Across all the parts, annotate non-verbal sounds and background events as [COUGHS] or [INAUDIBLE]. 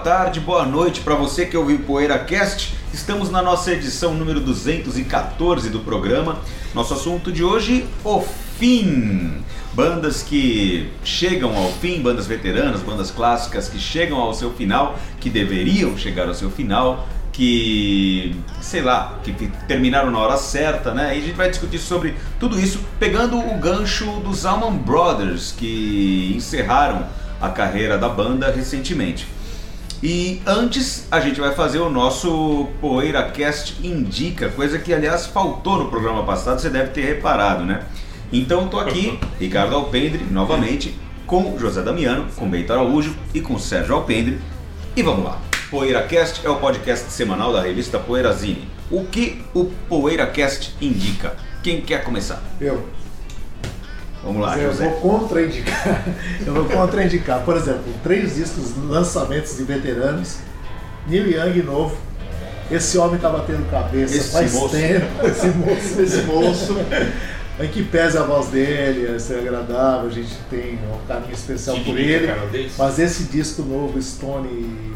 Tarde, boa noite para você que ouviu o PoeiraCast. Estamos na nossa edição número 214 do programa. Nosso assunto de hoje, o fim. Bandas que chegam ao fim, bandas veteranas, bandas clássicas que chegam ao seu final, que deveriam chegar ao seu final, que, sei lá, que terminaram na hora certa, né? E a gente vai discutir sobre tudo isso pegando o gancho dos Allman Brothers, que encerraram a carreira da banda recentemente. E antes a gente vai fazer o nosso PoeiraCast Indica, coisa que aliás faltou no programa passado, você deve ter reparado, né? Então tô aqui, [LAUGHS] Ricardo Alpendre, novamente, com José Damiano, com Beito Araújo e com Sérgio Alpendre. E vamos lá. PoeiraCast é o podcast semanal da revista Poeirazine. O que o PoeiraCast indica? Quem quer começar? Eu. Vamos lá, Mas eu José. vou contraindicar. [LAUGHS] Eu vou contraindicar. Por exemplo, três discos lançamentos de veteranos. Neil Young novo. Esse homem tá batendo cabeça Esse faz moço. tempo. [LAUGHS] Esse moço. Esse moço. Em que pesa a voz dele, é ser agradável, a gente tem um carinho especial por Tiririca ele. canadense. Mas esse disco novo, Stone.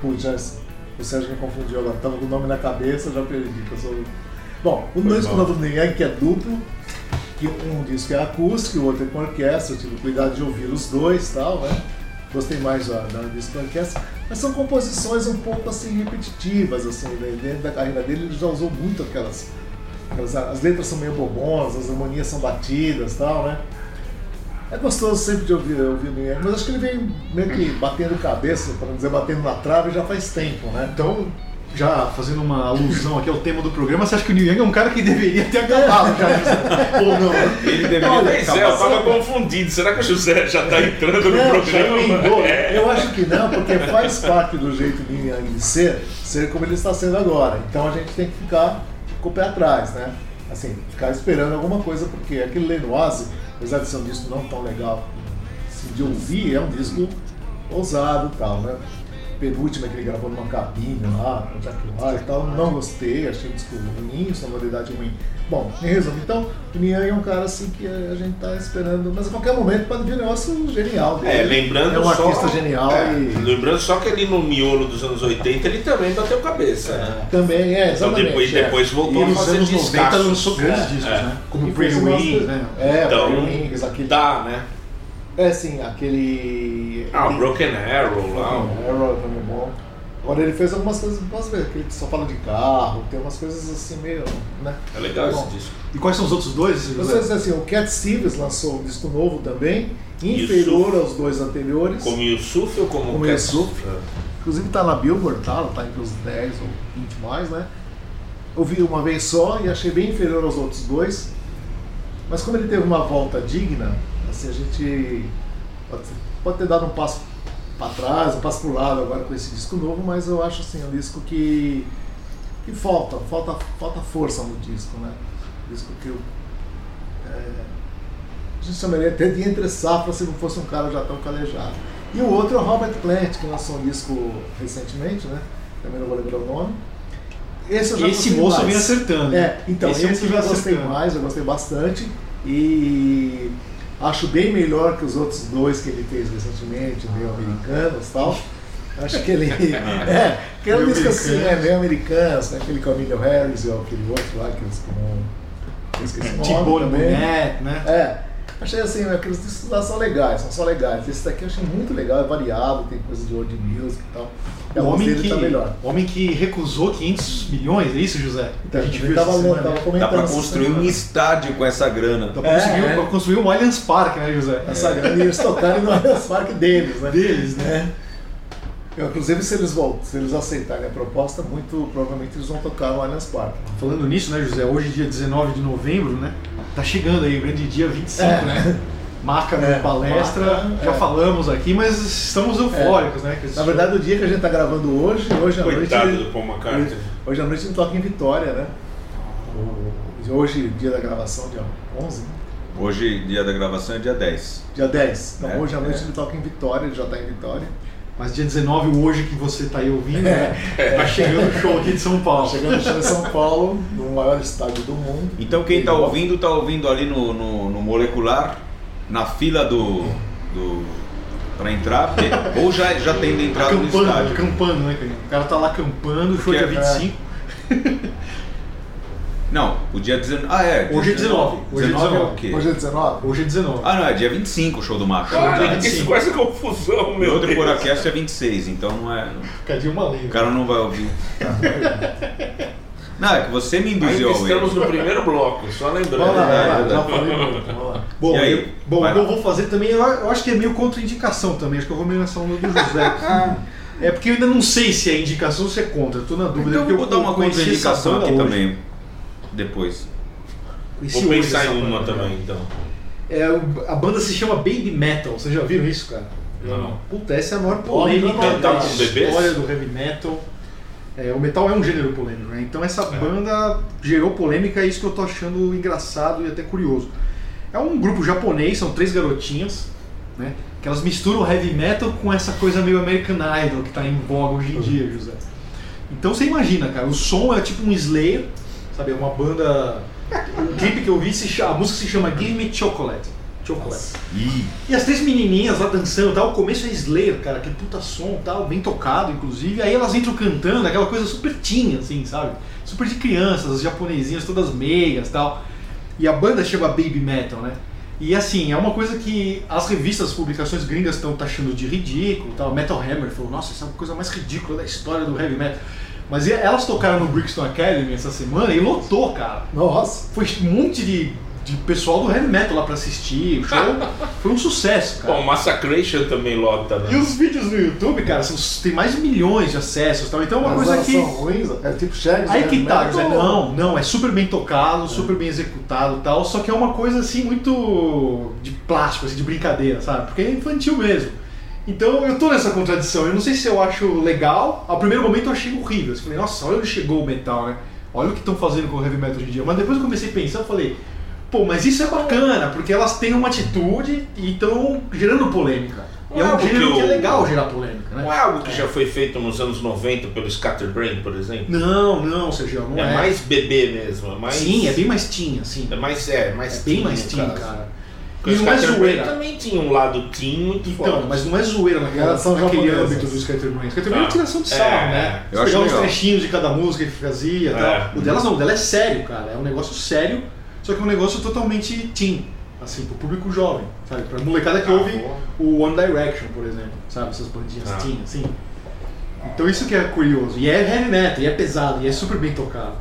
Putz, o Sérgio me confundiu agora, tava com o nome na cabeça, já perdi. que Eu sou... Bom, o Foi disco novo do Neil Young, que é duplo, que um disco é acústico o outro é com orquestra, eu tive cuidado de ouvir os dois tal, né? Gostei mais da, da disco com orquestra, mas são composições um pouco assim repetitivas, assim, né? dentro da carreira dele ele já usou muito aquelas, aquelas- As letras são meio bobonas, as harmonias são batidas tal, né? É gostoso sempre de ouvir, ouvir Young, mas acho que ele vem meio que batendo cabeça, para não dizer batendo na trave, já faz tempo, né? Então, já fazendo uma alusão aqui ao tema do programa, você acha que o Neil Young é um cara que deveria ter acabado já? Ou não? Ele deveria Olha, ter Pois é, eu acabado. tava confundido. Será que o José já tá entrando no Não, já programa? É. Eu acho que não, porque faz parte do jeito Neil Young ser, ser como ele está sendo agora. Então a gente tem que ficar com o pé atrás, né? Assim, ficar esperando alguma coisa, porque aquele Lenoise, apesar de ser um disco não tão legal assim, de ouvir, é um disco ousado e tal, né? Penúltima que ele gravou numa cabine lá, com o Jack White e tal, não gostei, achei o disco ruim, sonoridade ruim. Bom, em resumo, então, o Young é um cara assim que a gente tá esperando, mas a qualquer momento pode vir um negócio genial dele. É, lembrando É um só, artista genial é, e- Lembrando só que ali no miolo dos anos 80 ele também bateu cabeça, né? Também, é, Então exatamente. depois, é. depois voltou E a nos fazer anos 90 descassos. lançou grandes É, discos, é. né? Como E umas Wings, né? É, Então, Pretty Wings, aquele. Tá, né? É assim, aquele. Ah, o Broken Arrow lá. o- Arrow também é bom. Agora ele fez algumas coisas, posso ver, que ele só fala de carro, tem umas coisas assim meio. né? É legal Bom, esse disco. E quais são os outros dois? Não sei se é assim, o Cat Stevens lançou um disco novo também, Yusuf. inferior aos dois anteriores. Como Yusuf ou como, Como Cat- Yusuf. Inclusive tá na Billboard, tá? Tá entre os 10 ou 20 mais, né? Ouvi uma vez só e achei bem inferior aos outros dois. Mas como ele teve uma volta digna, assim, a gente pode, pode ter dado um passo para trás, um passo pro lado agora com esse disco novo, mas eu acho assim, um disco que, que falta, falta, falta força no disco, né? Um disco que eu. é, a gente chamaria até de entre safra se não fosse um cara já tão calejado. E o outro é o Robert Plant, que lançou um disco recentemente, né? Também não vou lembrar o nome. Esse eu já Esse moço mais. vem acertando. É, então, Esse esse, é um eu já gostei acertando. mais, eu gostei bastante. E acho bem melhor que os outros dois que ele fez recentemente, meio americanos e tal. Acho que ele. [LAUGHS] é, que Meio disco assim, é americanos. meio americanos, né? aquele com a Emilio Harris e aquele outro lá que eles não. Esqueci o nome T-Bone também. Né? É, achei assim, aqueles discos lá são legais, são só legais. Esse daqui eu achei muito legal, é variado, tem coisa de world music e tal. E a O homem, que, tá melhor. homem que recusou 500 milhões, é isso, José? Então, a gente viu tava, essa tava comentando Dá pra construir um estádio com essa grana. Dá pra É, conseguir, é. pra construir um Allianz Parque, né, José? Essa grana e eles tocarem no Allianz Parque deles, né? Deles, né? É. Eu, inclusive, se eles, voltam, se eles aceitarem a proposta, muito provavelmente eles vão tocar no Allianz Parque. Falando nisso, né, José? Hoje, dia 19 de novembro, né? Tá chegando aí, o grande dia 25, É. né? [LAUGHS] Maca na É, palestra, Maca, já é. falamos aqui, mas estamos eufóricos, né? que esse Na verdade, o dia que a gente tá gravando hoje, hoje à Coitado noite. do Paul McCartney. Hoje à noite ele toca em Vitória, né? Hoje, dia da gravação, dia 11, né? Hoje, dia da gravação é dia 10. dia 10. Então, É, hoje à noite é. ele toca em Vitória, ele já tá em Vitória. Mas dia 19, hoje que você tá aí ouvindo, né? Tá chegando o show aqui de São Paulo. Chegando no show em São Paulo, no maior estádio do mundo. Então quem está ouvindo, está ouvindo ali no, no, no molecular, na fila do. do para entrar, porque- ou já, já tem de entrada no Acampando, estádio. acampando, né, cara? O cara tá lá acampando, o é Porque- dia 25. Não, o dia 19. Ah, é. Hoje é 19. Hoje é 19 é o 19. quê? Hoje é 19? Hoje é 19. Ah, não, é dia 25 o show do Macho. Ah, verdade. isso com essa confusão, O meu outro Deus. Poracast é 26, então não é. Cadê uma lei? O cara não vai ouvir. [LAUGHS] Não, é que você me induziu ao estamos erro. no primeiro bloco, só lembrando. Vamos lá, É, vai lá, é, já falei muito. Vamos lá. Bom, E aí? eu, bom Vai o que eu vou fazer também, eu, eu acho que é meio contraindicação também, acho que eu vou meio nessa onda do José. [LAUGHS] é porque eu ainda não sei se é indicação ou se é contra, eu tô na dúvida. Então eu vou dar uma contraindicação aqui hoje. também. Depois. Conheci Vou pensar em uma também, né? então. É, a banda se chama Baby Metal, vocês já viram isso, cara? Não. Puta, essa é a maior polêmica da história do heavy metal. É, o metal é um gênero polêmico, né? Então essa É. banda gerou polêmica, é isso que eu tô achando engraçado e até curioso. É um grupo japonês, são três garotinhas, né? Que elas misturam heavy metal com essa coisa meio American Idol que tá em voga hoje em dia, José. Então você imagina, cara, o som é tipo um Slayer, sabe? É uma banda. O clipe que eu vi, se chama, a música se chama Give Me Chocolate. Chocolate. Ih, E as três menininhas lá dançando e tal, o começo é Slayer, cara, aquele puta som tal, bem tocado, inclusive. Aí elas entram cantando, aquela coisa super teen, assim, sabe? Super de crianças, as japonesinhas todas meias tal. E a banda chama Baby Metal, né? E assim, é uma coisa que as revistas, as publicações gringas estão taxando de ridículo tal. Metal Hammer falou, nossa, essa é a coisa mais ridícula da história do heavy metal. Mas e- elas tocaram no Brixton Academy essa semana e lotou, cara. Nossa, Foi um monte de, de pessoal do heavy metal lá pra assistir. O show [LAUGHS] foi um sucesso, cara. Bom, Massacration também lota, E né? os vídeos no YouTube, cara, são, tem mais de milhões de acessos. Tal. Então é uma mas coisa elas que. são ruins, é tipo Shags. Aí né? que tá, Metal. José. Não, não, é super bem tocado, super bem executado e tal, só que é uma coisa assim muito de plástico, assim, de brincadeira, sabe? Porque é infantil mesmo. Então eu tô nessa contradição. Eu não sei se eu acho legal. Ao primeiro momento eu achei horrível. Eu falei, nossa, olha onde chegou o metal, né? Olha o que estão fazendo com o heavy metal hoje em dia. Mas depois eu comecei a pensar, eu falei, pô, mas isso é bacana, porque elas têm uma atitude e estão gerando polêmica. E é é um algo gênero que que é legal gerar polêmica, né? Não é algo que já foi feito nos anos 90 pelo Scatterbrain, por exemplo? Não, não, Sergio, não é, é. mais bebê mesmo, é mais... Sim, é bem mais teen, assim. É mais, é, mais É bem teen, mais no teen, caso. cara. Porque E o não é Scatterbrain zoeira. também tinha um lado teen muito Então, forte. mas não é zoeira naquela, são naquele japonesas. âmbito do Scatterbrain. Scatterbrain é Ah. tiração de É, sarro, né? eu Você legal. trechinhos de cada música que fazia e É. tal. O delas não, o dela é sério, cara. É um negócio sério, só que é um negócio totalmente teen. Assim, pro público jovem, sabe? Pra molecada que Ah, ouve boa. o One Direction, por exemplo, sabe? Essas bandinhas Ah. teen, assim. Então isso que é curioso. E é heavy metal, e é pesado, e é super bem tocado.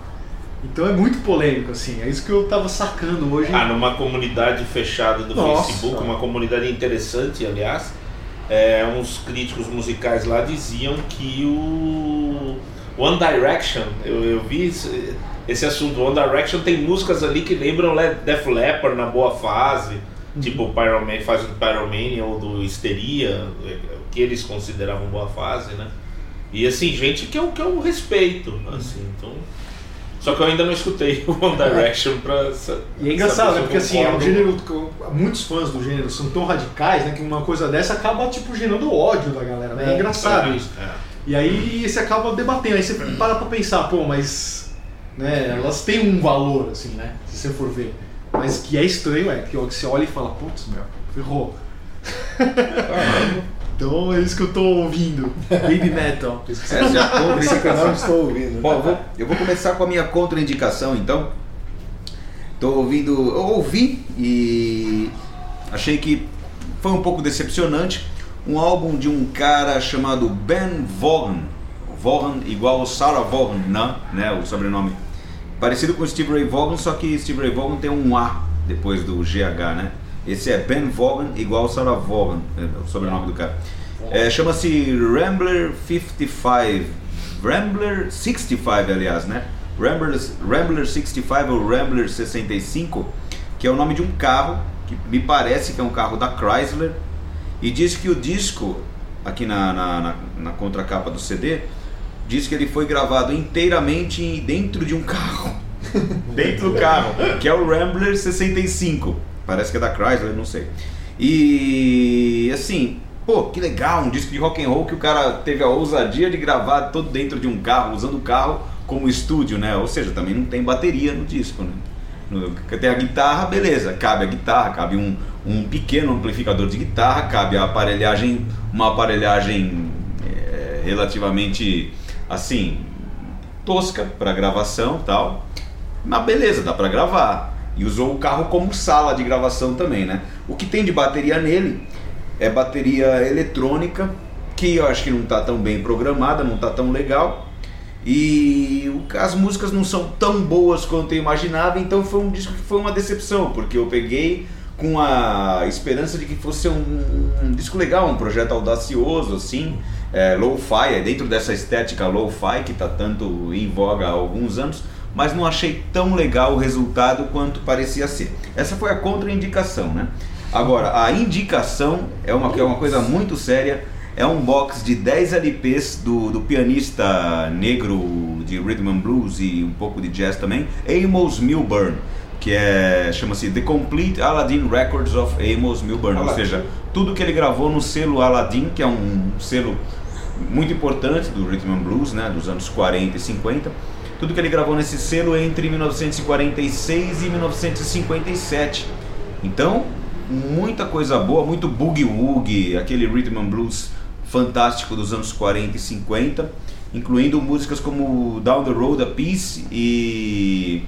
Então é muito polêmico, assim. É isso que eu tava sacando hoje. Ah, numa comunidade fechada do Nossa. Facebook, uma comunidade interessante, aliás, é, uns críticos musicais lá diziam que o One Direction, eu, eu vi esse, esse assunto, One Direction tem músicas ali que lembram Le- Def Leppard na boa fase, tipo o Pyroman, fase do Pyromania ou do Histeria, é, que eles consideravam boa fase, né? E assim, gente que eu, que eu respeito, assim, então... Só que eu ainda não escutei o [LAUGHS] One Direction pra E é engraçado, né? Porque assim, é um gênero. que Muitos fãs do gênero são tão radicais, né? Que uma coisa dessa acaba, tipo, gerando ódio da galera, né? É, É, engraçado É, isso. é. E aí você acaba debatendo, aí você para pra pensar, pô, mas. Né, elas têm um valor, assim, né? Se você for ver. Mas que é estranho, é que você olha e fala, putz, meu, ferrou. então é isso que eu tô ouvindo. Baby metal. essa é a Esse [LAUGHS] canal eu contraindicação. estou ouvindo. Bom, eu vou, eu vou começar com a minha contraindicação, então. Tô ouvindo, eu ouvi e achei que foi um pouco decepcionante. Um álbum de um cara chamado Ben Vaughan. Vaughan igual o Sarah Vaughan, não, né? O sobrenome. Parecido com Steve Ray Vaughan, só que Steve Ray Vaughan tem um A depois do GH, né? Esse é Ben Vaughan igual Sarah Vaughan, é o sobrenome do cara. É, Chama-se Rambler 55. Rambler 65, aliás, né? Rambler, Rambler 65 ou Rambler 65, que é o nome de um carro que me parece que é um carro da Chrysler, e diz que o disco, aqui na, na, na, na contracapa do CD, diz que ele foi gravado inteiramente dentro de um carro. [LAUGHS] dentro do carro, que é o Rambler 65. Parece que é da Chrysler, não sei. E assim, pô, que legal, um disco de rock and roll que o cara teve a ousadia de gravar todo dentro de um carro, usando o carro como estúdio, né? Ou seja, também não tem bateria no disco, né? Tem a guitarra, beleza, cabe a guitarra, cabe um, um pequeno amplificador de guitarra, cabe a aparelhagem, uma aparelhagem é, relativamente assim tosca para gravação tal. Mas beleza, dá para gravar. E usou o carro como sala de gravação também, né? O que tem de bateria nele é bateria eletrônica, que eu acho que não está tão bem programada, não está tão legal. E as músicas não são tão boas quanto eu imaginava, então foi um disco que foi uma decepção, porque eu peguei com a esperança de que fosse um, um disco legal, um projeto audacioso, assim, é, low-fi, é dentro dessa estética low-fi que está tanto em voga há alguns anos, mas não achei tão legal o resultado quanto parecia ser. Essa foi a contraindicação, né? Agora, a indicação é uma, é uma coisa muito séria. É um box de 10 LPs do, do pianista negro de rhythm and blues e um pouco de jazz também, Amos Milburn, que é chama-se The Complete Aladdin Records of Amos Milburn, ou Aladdin. seja, tudo que ele gravou no selo Aladdin, que é um selo muito importante do rhythm and blues, né, dos anos 40 e 50. Tudo que ele gravou nesse selo entre 1946 e 1957. Então, muita coisa boa, muito boogie woogie, aquele rhythm and blues fantástico dos anos 40 e 50, incluindo músicas como Down the Road a Peace e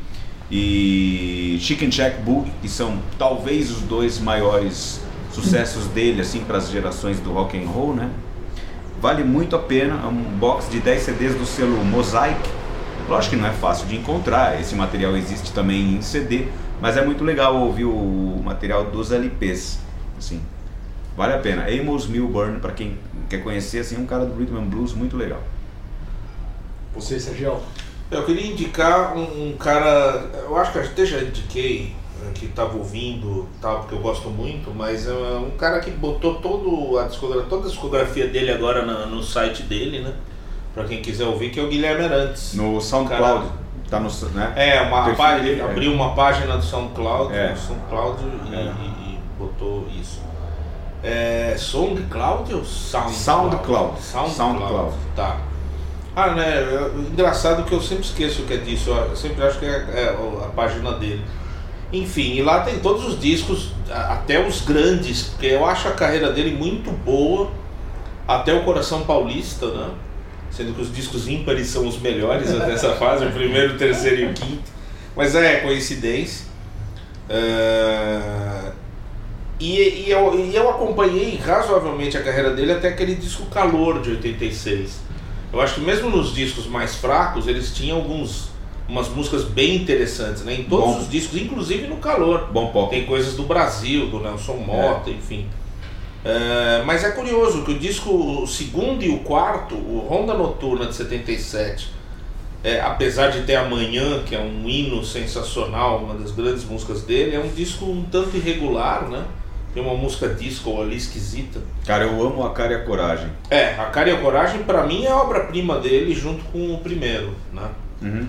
e Chicken Shack Boogie, que são talvez os dois maiores sucessos dele assim para as gerações do rock and roll, né? Vale muito a pena, é um box de 10 CDs do selo Mosaic. Lógico que não é fácil de encontrar, esse material existe também em CD, mas é muito legal ouvir o material dos LPs, assim. Vale a pena. Amos Milburn, para quem quer conhecer, assim, um cara do rhythm and blues muito legal. Você, Sergio. Eu queria indicar um, um cara, eu acho que até já indiquei, né, que estava ouvindo tal, porque eu gosto muito, mas é um cara que botou todo a discografia, toda a discografia dele agora na- no site dele, né? Pra quem quiser ouvir, que é o Guilherme Arantes. No SoundCloud, Cara- tá no, né? É, uma página, dele, é. abriu uma página do SoundCloud, É. no SoundCloud e, É. e- e botou isso. É SoundCloud ou SoundCloud? SoundCloud. SoundCloud. SoundCloud. Tá. Ah, né? Engraçado que eu sempre esqueço o que é disso. Eu sempre acho que é, é a página dele. Enfim, e lá tem todos os discos, até os grandes, porque eu acho a carreira dele muito boa, até o Coração Paulista, né? Sendo que os discos ímpares são os melhores até essa [LAUGHS] fase, o primeiro, o terceiro e o quinto. Mas é coincidência. É, E, e eu, e eu acompanhei razoavelmente a carreira dele até aquele disco Calor de 86. Eu acho que mesmo nos discos mais fracos, eles tinham alguns umas músicas bem interessantes, né? Em todos Bom. os discos, inclusive no Calor. Bom pop. Tem coisas do Brasil, do Nelson Mota, enfim. É, mas é curioso que o disco, o segundo e o quarto, o Ronda Noturna de 77, é, apesar de ter Amanhã, que é um hino sensacional, uma das grandes músicas dele, é um disco um tanto irregular, né? Tem uma música disco ali esquisita. Cara, eu amo a cara e a coragem. É, a Cara e a Coragem pra mim é a obra-prima dele junto com o primeiro, né? Uhum.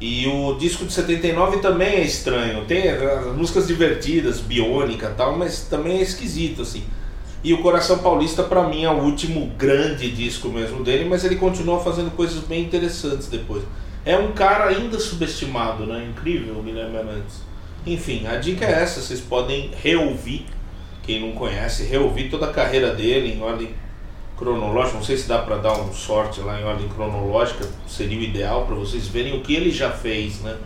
E o disco de 79 também é estranho. Tem as músicas divertidas, biônica tal, mas também é esquisito, assim. E o Coração Paulista, pra mim, é o último grande disco mesmo dele, mas ele continua fazendo coisas bem interessantes depois. É um cara ainda subestimado, né? Incrível, o Guilherme Arantes. Enfim, a dica é essa: vocês podem reouvir, quem não conhece, reouvir toda a carreira dele em ordem cronológica. Não sei se dá pra dar um sorte lá em ordem cronológica, seria o ideal pra vocês verem o que ele já fez, né?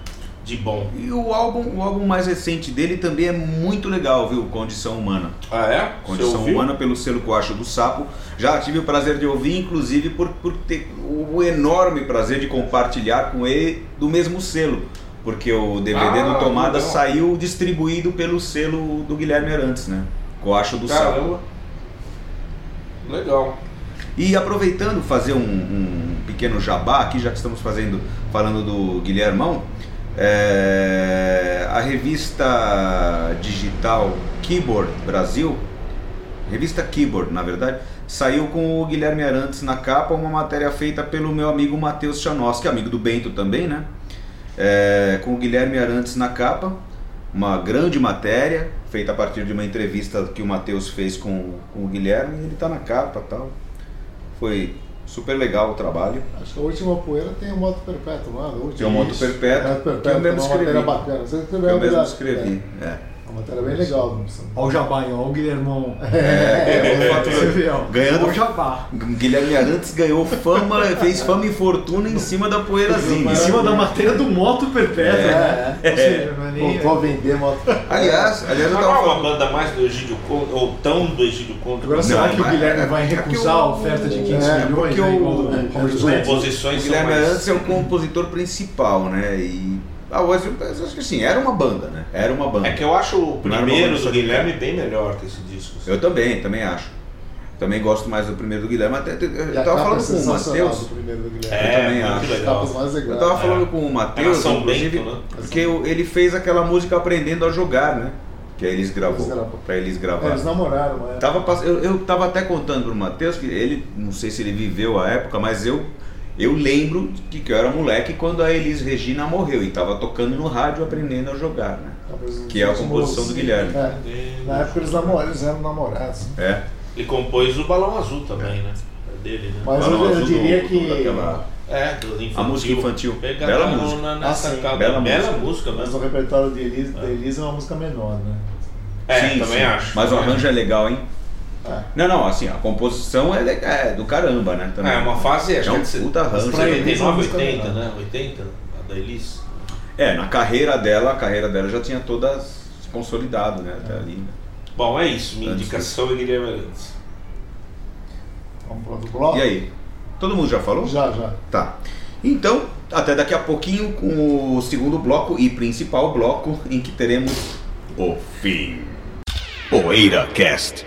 De bom. E o álbum, o álbum mais recente dele também é muito legal, viu? Condição Humana. Ah, é? Condição? Humana pelo selo Coacho do Sapo. Já tive o prazer de ouvir, inclusive por, por ter o enorme prazer de compartilhar com ele do mesmo selo. Porque o DVD Ah, do Tomada legal. saiu distribuído pelo selo do Guilherme Arantes, né? Coacho do. Caramba. Legal. E aproveitando fazer um, um pequeno jabá aqui, já que estamos fazendo falando do Guilhermão, é, a revista digital Keyboard Brasil, revista Keyboard, na verdade, saiu com o Guilherme Arantes na capa, uma matéria feita pelo meu amigo Matheus Chanoski, amigo do Bento também, né? É, com o Guilherme Arantes na capa, uma grande matéria, feita a partir de uma entrevista que o Matheus fez com, com o Guilherme, e ele tá na capa tal. Foi super legal o trabalho. Acho que a última poeira tem o Moto Perpétuo, é? A última. Tem o Moto Isso. Perpétuo, Moto que eu mesmo escrevi. matéria bacana. Você escreveu Eu mesmo escrevi. É. É, uma matéria bem legal. Ó o jabá, ó o Guilhermão. É, Você vê, ó. Ganhando- o jabá. Guilherme Arantes ganhou fama, [LAUGHS] fez fama e fortuna em cima da poeirazinha. Em cima da matéria do Moto Perpétuo, né? É, Ou seja, não é nem... Voltou a vender Moto Aliás, aliás eu tava não é uma falando. banda mais do Egídio Contra, ou tão do Egídio Contra. Agora Não, será que o Guilherme é- vai é que recusar a o- oferta de 500 é, milhões, porque né, o- o- o-? O Composições são Guilherme. Arantes é o compositor principal, né? E. Ah, acho eu acho que sim, era uma banda, né? Era uma banda. É que eu acho o primeiro do Guilherme bem melhor que esse disco. assim. Eu também, também acho. Também gosto mais do primeiro do Guilherme. Até, eu E tava falando é com o Matheus. É, eu também acho. Legal. Eu tava falando É. com o Matheus, inclusive, Bento, né? porque o- ele fez aquela música Aprendendo a Jogar, né? Que a Elis gravou. Eles gravou. Pra eles É, gravar. eles namoraram, época. Tava, eu, eu tava até contando pro Matheus que ele, não sei se ele viveu a época, mas eu eu lembro de que eu era moleque quando a Elis Regina morreu e tava tocando no rádio aprendendo a jogar, né? Talvez Que é a os composição do Guilherme. É. Na época eles namoraram, eles eram namorados. É. Ele compôs o Balão Azul também, né? É dele, né? Mas Balão eu, eu diria do- que. daquela- É, do infantil. A música infantil. Bela música. Nessa Ah, capa. Bela Bela, música. música, Mas mesmo. o repertório de Elisa, da Elisa é uma música menor, né? É, Sim, também sim. acho. Mas o arranjo é legal, hein? É. Não, não, assim, a composição é, é do caramba, né? Também. É, uma fase, acho É um que é puta ele- 79, música 80, menor. né? 80, a da Elis. É, na carreira dela, a carreira dela já tinha toda consolidado, né? Até ali. né? Bom, é isso. Minha Antes indicação é Guilherme Arantes. Vamos pro outro bloco? E aí? Todo mundo já falou? Já, já. Tá. Então, até daqui a pouquinho com o segundo bloco e principal bloco em que teremos o fim. Poeira Cast.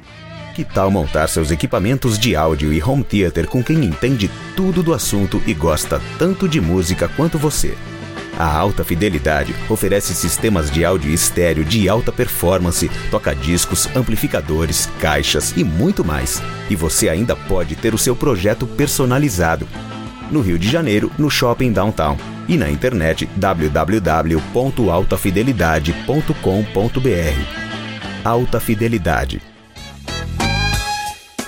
Que tal montar seus equipamentos de áudio e home theater com quem entende tudo do assunto e gosta tanto de música quanto você? A Alta Fidelidade oferece sistemas de áudio estéreo de alta performance, toca-discos, amplificadores, caixas e muito mais. E você ainda pode ter o seu projeto personalizado. No Rio de Janeiro, no Shopping Downtown. E na internet www.altafidelidade.com.br. Alta Fidelidade.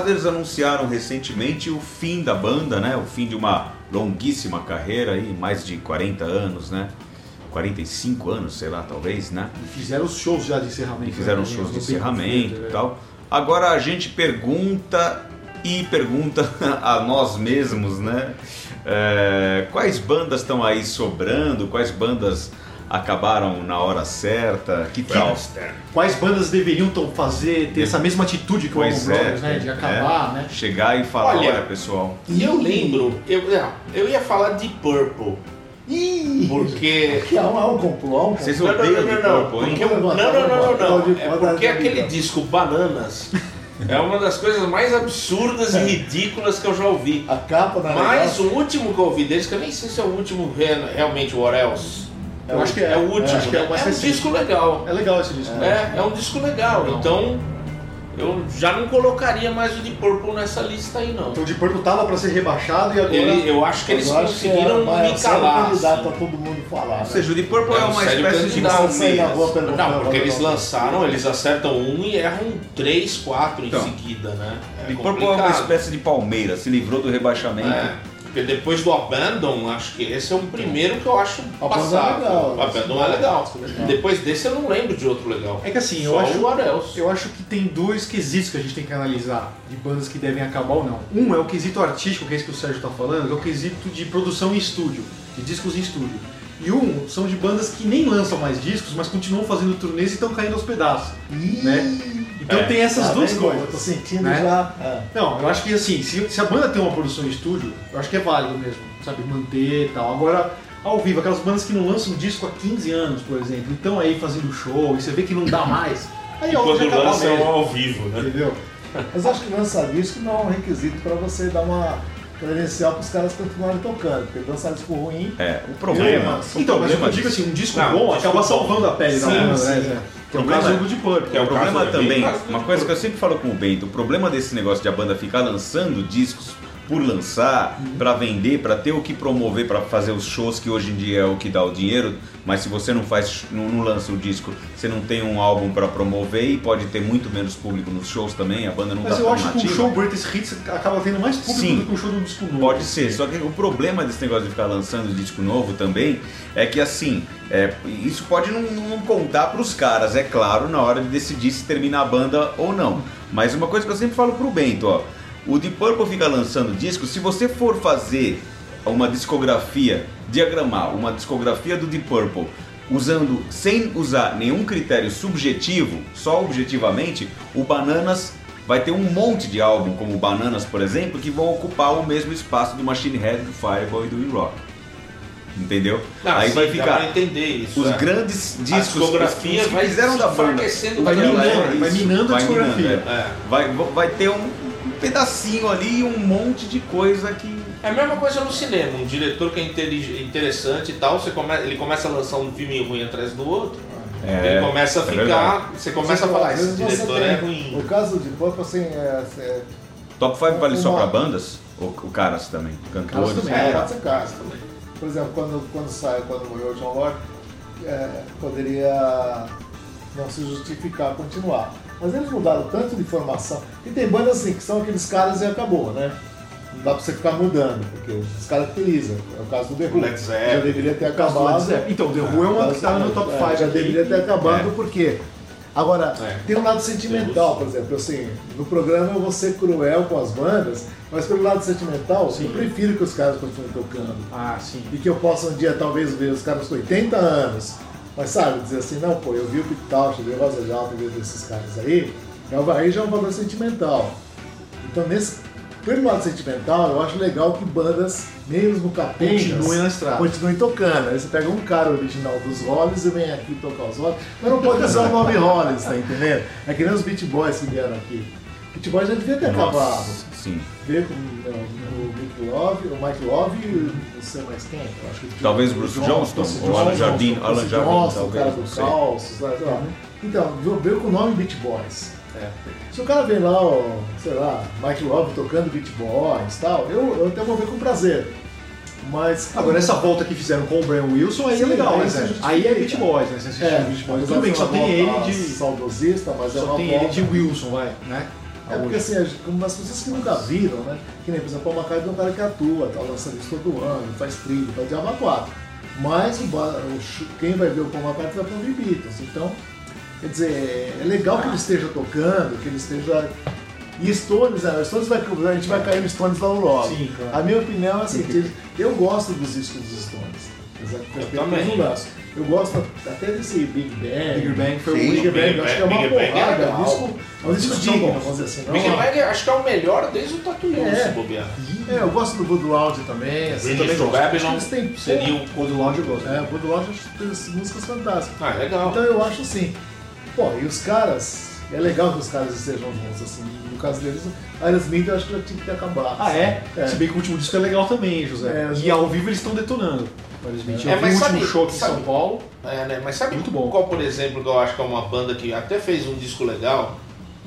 Brothers anunciaram recentemente o fim da banda, né? O fim de uma longuíssima carreira aí, mais de 40 anos, né? 45 anos, sei lá, talvez, né? E fizeram os shows já de encerramento. E fizeram né? shows de encerramento Bento e tal. Agora a gente pergunta e pergunta [LAUGHS] a nós mesmos, né? É, quais bandas estão aí sobrando? Quais bandas acabaram na hora certa? Que tal? Quais bandas deveriam tão fazer, ter essa mesma atitude que o Allman Pois Brothers, é, né? De acabar, é. né? Chegar e falar, Olha, olha, pessoal, E eu lembro, eu, não, eu ia falar de Purple, Ih! porque... Que há um, há um complô, um. Vocês Não, não, odeiam não, de não, não, Purple, eu- não, não, não, não, não, é porque aquele disco Bananas é uma das coisas mais absurdas e ridículas que eu já ouvi. A capa na Mas o último que eu ouvi deles, que eu nem sei se é o último re- realmente o What Eu acho que é. É o último, acho que é né? é um disco legal. É legal esse disco. É, é um disco legal. Não. Então, Eu já não colocaria mais o de Purple nessa lista aí, não. Então o de Purple tava pra ser rebaixado e agora. Ele- eu acho que eles Eu acho que é conseguiram me é sério calar. candidato assim. a todo mundo falar. Ou né? seja, o Deep Purple é, É um uma espécie de Palmeiras. Não, porque eles lançaram, eles acertam um e erram três, quatro Então, em seguida, né? É Deep Purple é uma espécie de Palmeiras, se livrou do rebaixamento. Porque depois do Abandon, acho que esse é o primeiro que eu acho Abandon é passável. legal, O? Abandon é legal. É legal. Depois desse eu não lembro de outro legal. É que assim, Só eu acho, o Arels. eu acho que tem dois quesitos que a gente tem que analisar de bandas que devem acabar ou não. Um é o quesito artístico, que é isso que o Sérgio tá falando, que é o quesito de produção em estúdio, de discos em estúdio. E um são de bandas que nem lançam mais discos, mas continuam fazendo turnês e estão caindo aos pedaços. Ih, né? Então É. tem essas tá duas coisas. Eu tô sentindo né? já. é. Não, eu acho que assim, se, se a banda tem uma produção em estúdio, eu acho que é válido mesmo, sabe, manter e tal. Agora, ao vivo, aquelas bandas que não lançam disco há 15 anos, por exemplo, e estão aí fazendo show e você vê que não dá mais, aí E ó, quando lançam mesmo, ao vivo, né? entendeu? Mas acho que lançar disco não é um requisito para você dar uma credencial para os caras continuarem tocando. Porque lançar disco ruim. É, o problema. Eu- o Então, mas problema eu digo assim, um disco Não, bom um acaba salvando a pele da Sim, banda, sim. né? Que é o Problema- caso do Purple. que é O o problema também, uma coisa que eu sempre falo com o Bento, o problema desse negócio de a banda ficar lançando discos por lançar, pra vender, pra ter o que promover, pra fazer os shows que hoje em dia é o que dá o dinheiro, mas se você não faz, não, não lança o disco, você não tem um álbum pra promover e pode ter muito menos público nos shows também, a banda não Mas tá eu tão acho que nativa. show Greatest Hits acaba tendo mais público Sim. do que um show um disco novo. Pode ser, só que o problema desse negócio de ficar lançando disco novo também é que assim, é, isso pode não, não contar pros caras, é claro, na hora de decidir se termina a banda ou não. Mas uma coisa que eu sempre falo pro Bento, ó, o Deep Purple fica lançando disco, se você for fazer uma discografia, diagramar uma discografia do Deep Purple usando sem usar nenhum critério subjetivo, só objetivamente, o Bananas vai ter um monte de álbum, como Bananas, por exemplo, que vão ocupar o mesmo espaço do Machine Head, do Fireball e do E-Rock. Entendeu? Não, Aí sim, vai ficar entender isso. os é. grandes A discos, discografia os que fizeram da banda. Vai minando, vai minando a Vai minando, discografia. é. É. Vai, vai ter um, um pedacinho ali e um monte de coisa que É a mesma coisa no cinema, um diretor que é intelig- interessante e tal, você come, ele começa a lançar um filme ruim atrás do outro, É, ele começa a é ficar, verdade. você começa a falar, esse diretor tem- é ruim. O caso de Purple, assim, é, é, Top 5 vale só pra bandas? Ou, ou caras também? Cantores? também, é, é. pode ser caso também. Por exemplo, quando, quando saiu, quando morreu o John Lord, é, poderia não se justificar continuar. Mas eles mudaram tanto de formação. E tem bandas assim, que são aqueles caras e acabou, né? Não dá pra você ficar mudando, porque os caracterizam. É o caso do The Who. Led Zeppelin. Já deveria ter acabado. Então, The Who é uma que tá no top 5 É, Já deveria ter acabado, É. por quê? Agora, É. tem um lado sentimental, por exemplo, assim, no programa eu vou ser cruel com as bandas, mas pelo lado sentimental, Sim. eu prefiro que os caras continuem tocando. Ah, sim. E que eu possa um dia talvez ver os caras com 80 anos, mas sabe, dizer assim, não, pô, eu vi o Tosh, eu vi o Rosa Jalta, eu vi esses caras aí, é o aí já é um valor sentimental. Então, nesse, pelo lado sentimental, eu acho legal que bandas, mesmo capengas, Continuem na estrada. continuem tocando. Aí você pega um cara original dos Hollies e vem aqui tocar os Hollies, mas não pode usar o nome [LAUGHS] Hollies, tá entendendo? É que nem os Beat Boys que vieram aqui. Beat Boys já devia ter acabado. Sim. Veio com o Mick Love, o Mike Love e não sei mais quem. Acho que Talvez o Bruce Johnston, ou Alan Jardine, o Alan talvez, o cara do. Calços, lá. Então, veio com o nome Beat Boys. É. Se o cara vem lá, ó, sei lá, Mike Love tocando Beat Boys e tal, eu, eu até vou ver com prazer. Mas. Agora, essa volta que fizeram com o Brian Wilson aí é Sim, legal, aí né? Aí é Beat Boys, né? Você assistiu É, Beat Boys. Tudo bem que só tem ele de. Saudosista, mas é Só uma tem ele volta- de Wilson, vai, né? É porque assim, as- pessoas que nunca viram, né? Que nem, por exemplo, o Paul McCartney é um cara que atua, tá lançando isso todo ano, faz trilho, faz Diaba 4. Mas o, o quem vai ver o Paul McCartney vai pra ouvir Beatles. Então, quer dizer, é legal que ele esteja tocando, que ele esteja. E Stones, né? Stones vai, a gente vai cair no Stones logo logo. Sim, claro. A minha opinião é assim, [LAUGHS] eu gosto dos discos dos Stones. Exato, Eu também. Eu gosto até desse Big Bang. Big Bang foi o Sim, único. Big Bang, Big eu acho que é Bang- uma Big Bang é porrada. É um disco, é um disco digno, bons. vamos dizer assim. não Big é- Bang acho que é o melhor desde o Tatuí, É. se bobear. É, eu gosto do Good Lounge também. Assim, também to gosto. Acho que Babylon eles têm- seria o... O do Lounge eu gosto. É, o Good que tem as músicas fantásticas. Ah, legal. Então eu acho assim, pô, e os caras, é legal que os caras estejam juntos, assim, no caso deles, Aerosmith eu acho que já tinha que ter acabado. Ah, é? É. Se bem que o último disco é legal também, José. É, e ao vivo eles estão detonando. É, Eu vi mas o último sabe- show aqui em São Paulo. É, né? Mas sabe Muito bom. qual, por exemplo, que eu acho que é uma banda que até fez um disco legal,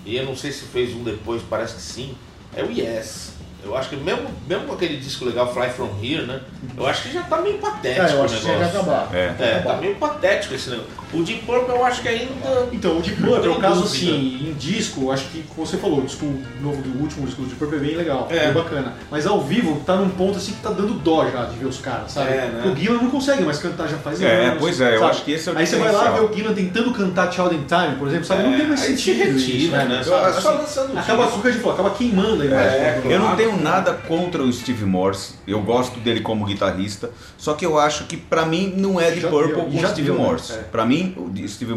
e eu não sei se fez um depois, parece que sim, é o Yes. Eu acho que mesmo, mesmo com aquele disco legal, Fly From Here, né? Eu acho que já tá meio patético É, eu acho o que tinha que negócio. acabar. É. É, tá meio patético esse negócio. O Deep Purple eu acho que ainda. Então, o Deep Purple, Tem no caso assim, em disco, acho que como você falou, o disco novo do último disco do Deep Purple é bem legal, É. bem bacana. Mas ao vivo tá num ponto assim que tá dando dó já de ver os caras, sabe? É, né? O Gillan não consegue mais cantar já faz É, anos. pois é, eu sabe? acho que esse é o Aí você vai lá ver o Gillan tentando cantar Child in Time, por exemplo, sabe? não tem mais É, aí se sentido isso, retira, né? Sabe? Só, assim, só lançando Acaba, gente falou, acaba queimando a imagem. É, do- Eu não Claro. Tenho nada contra o Steve Morse, eu gosto dele como guitarrista, só que eu acho que pra mim não é de Purple com já Steve né? Morse. É. Pra mim, o de Steve,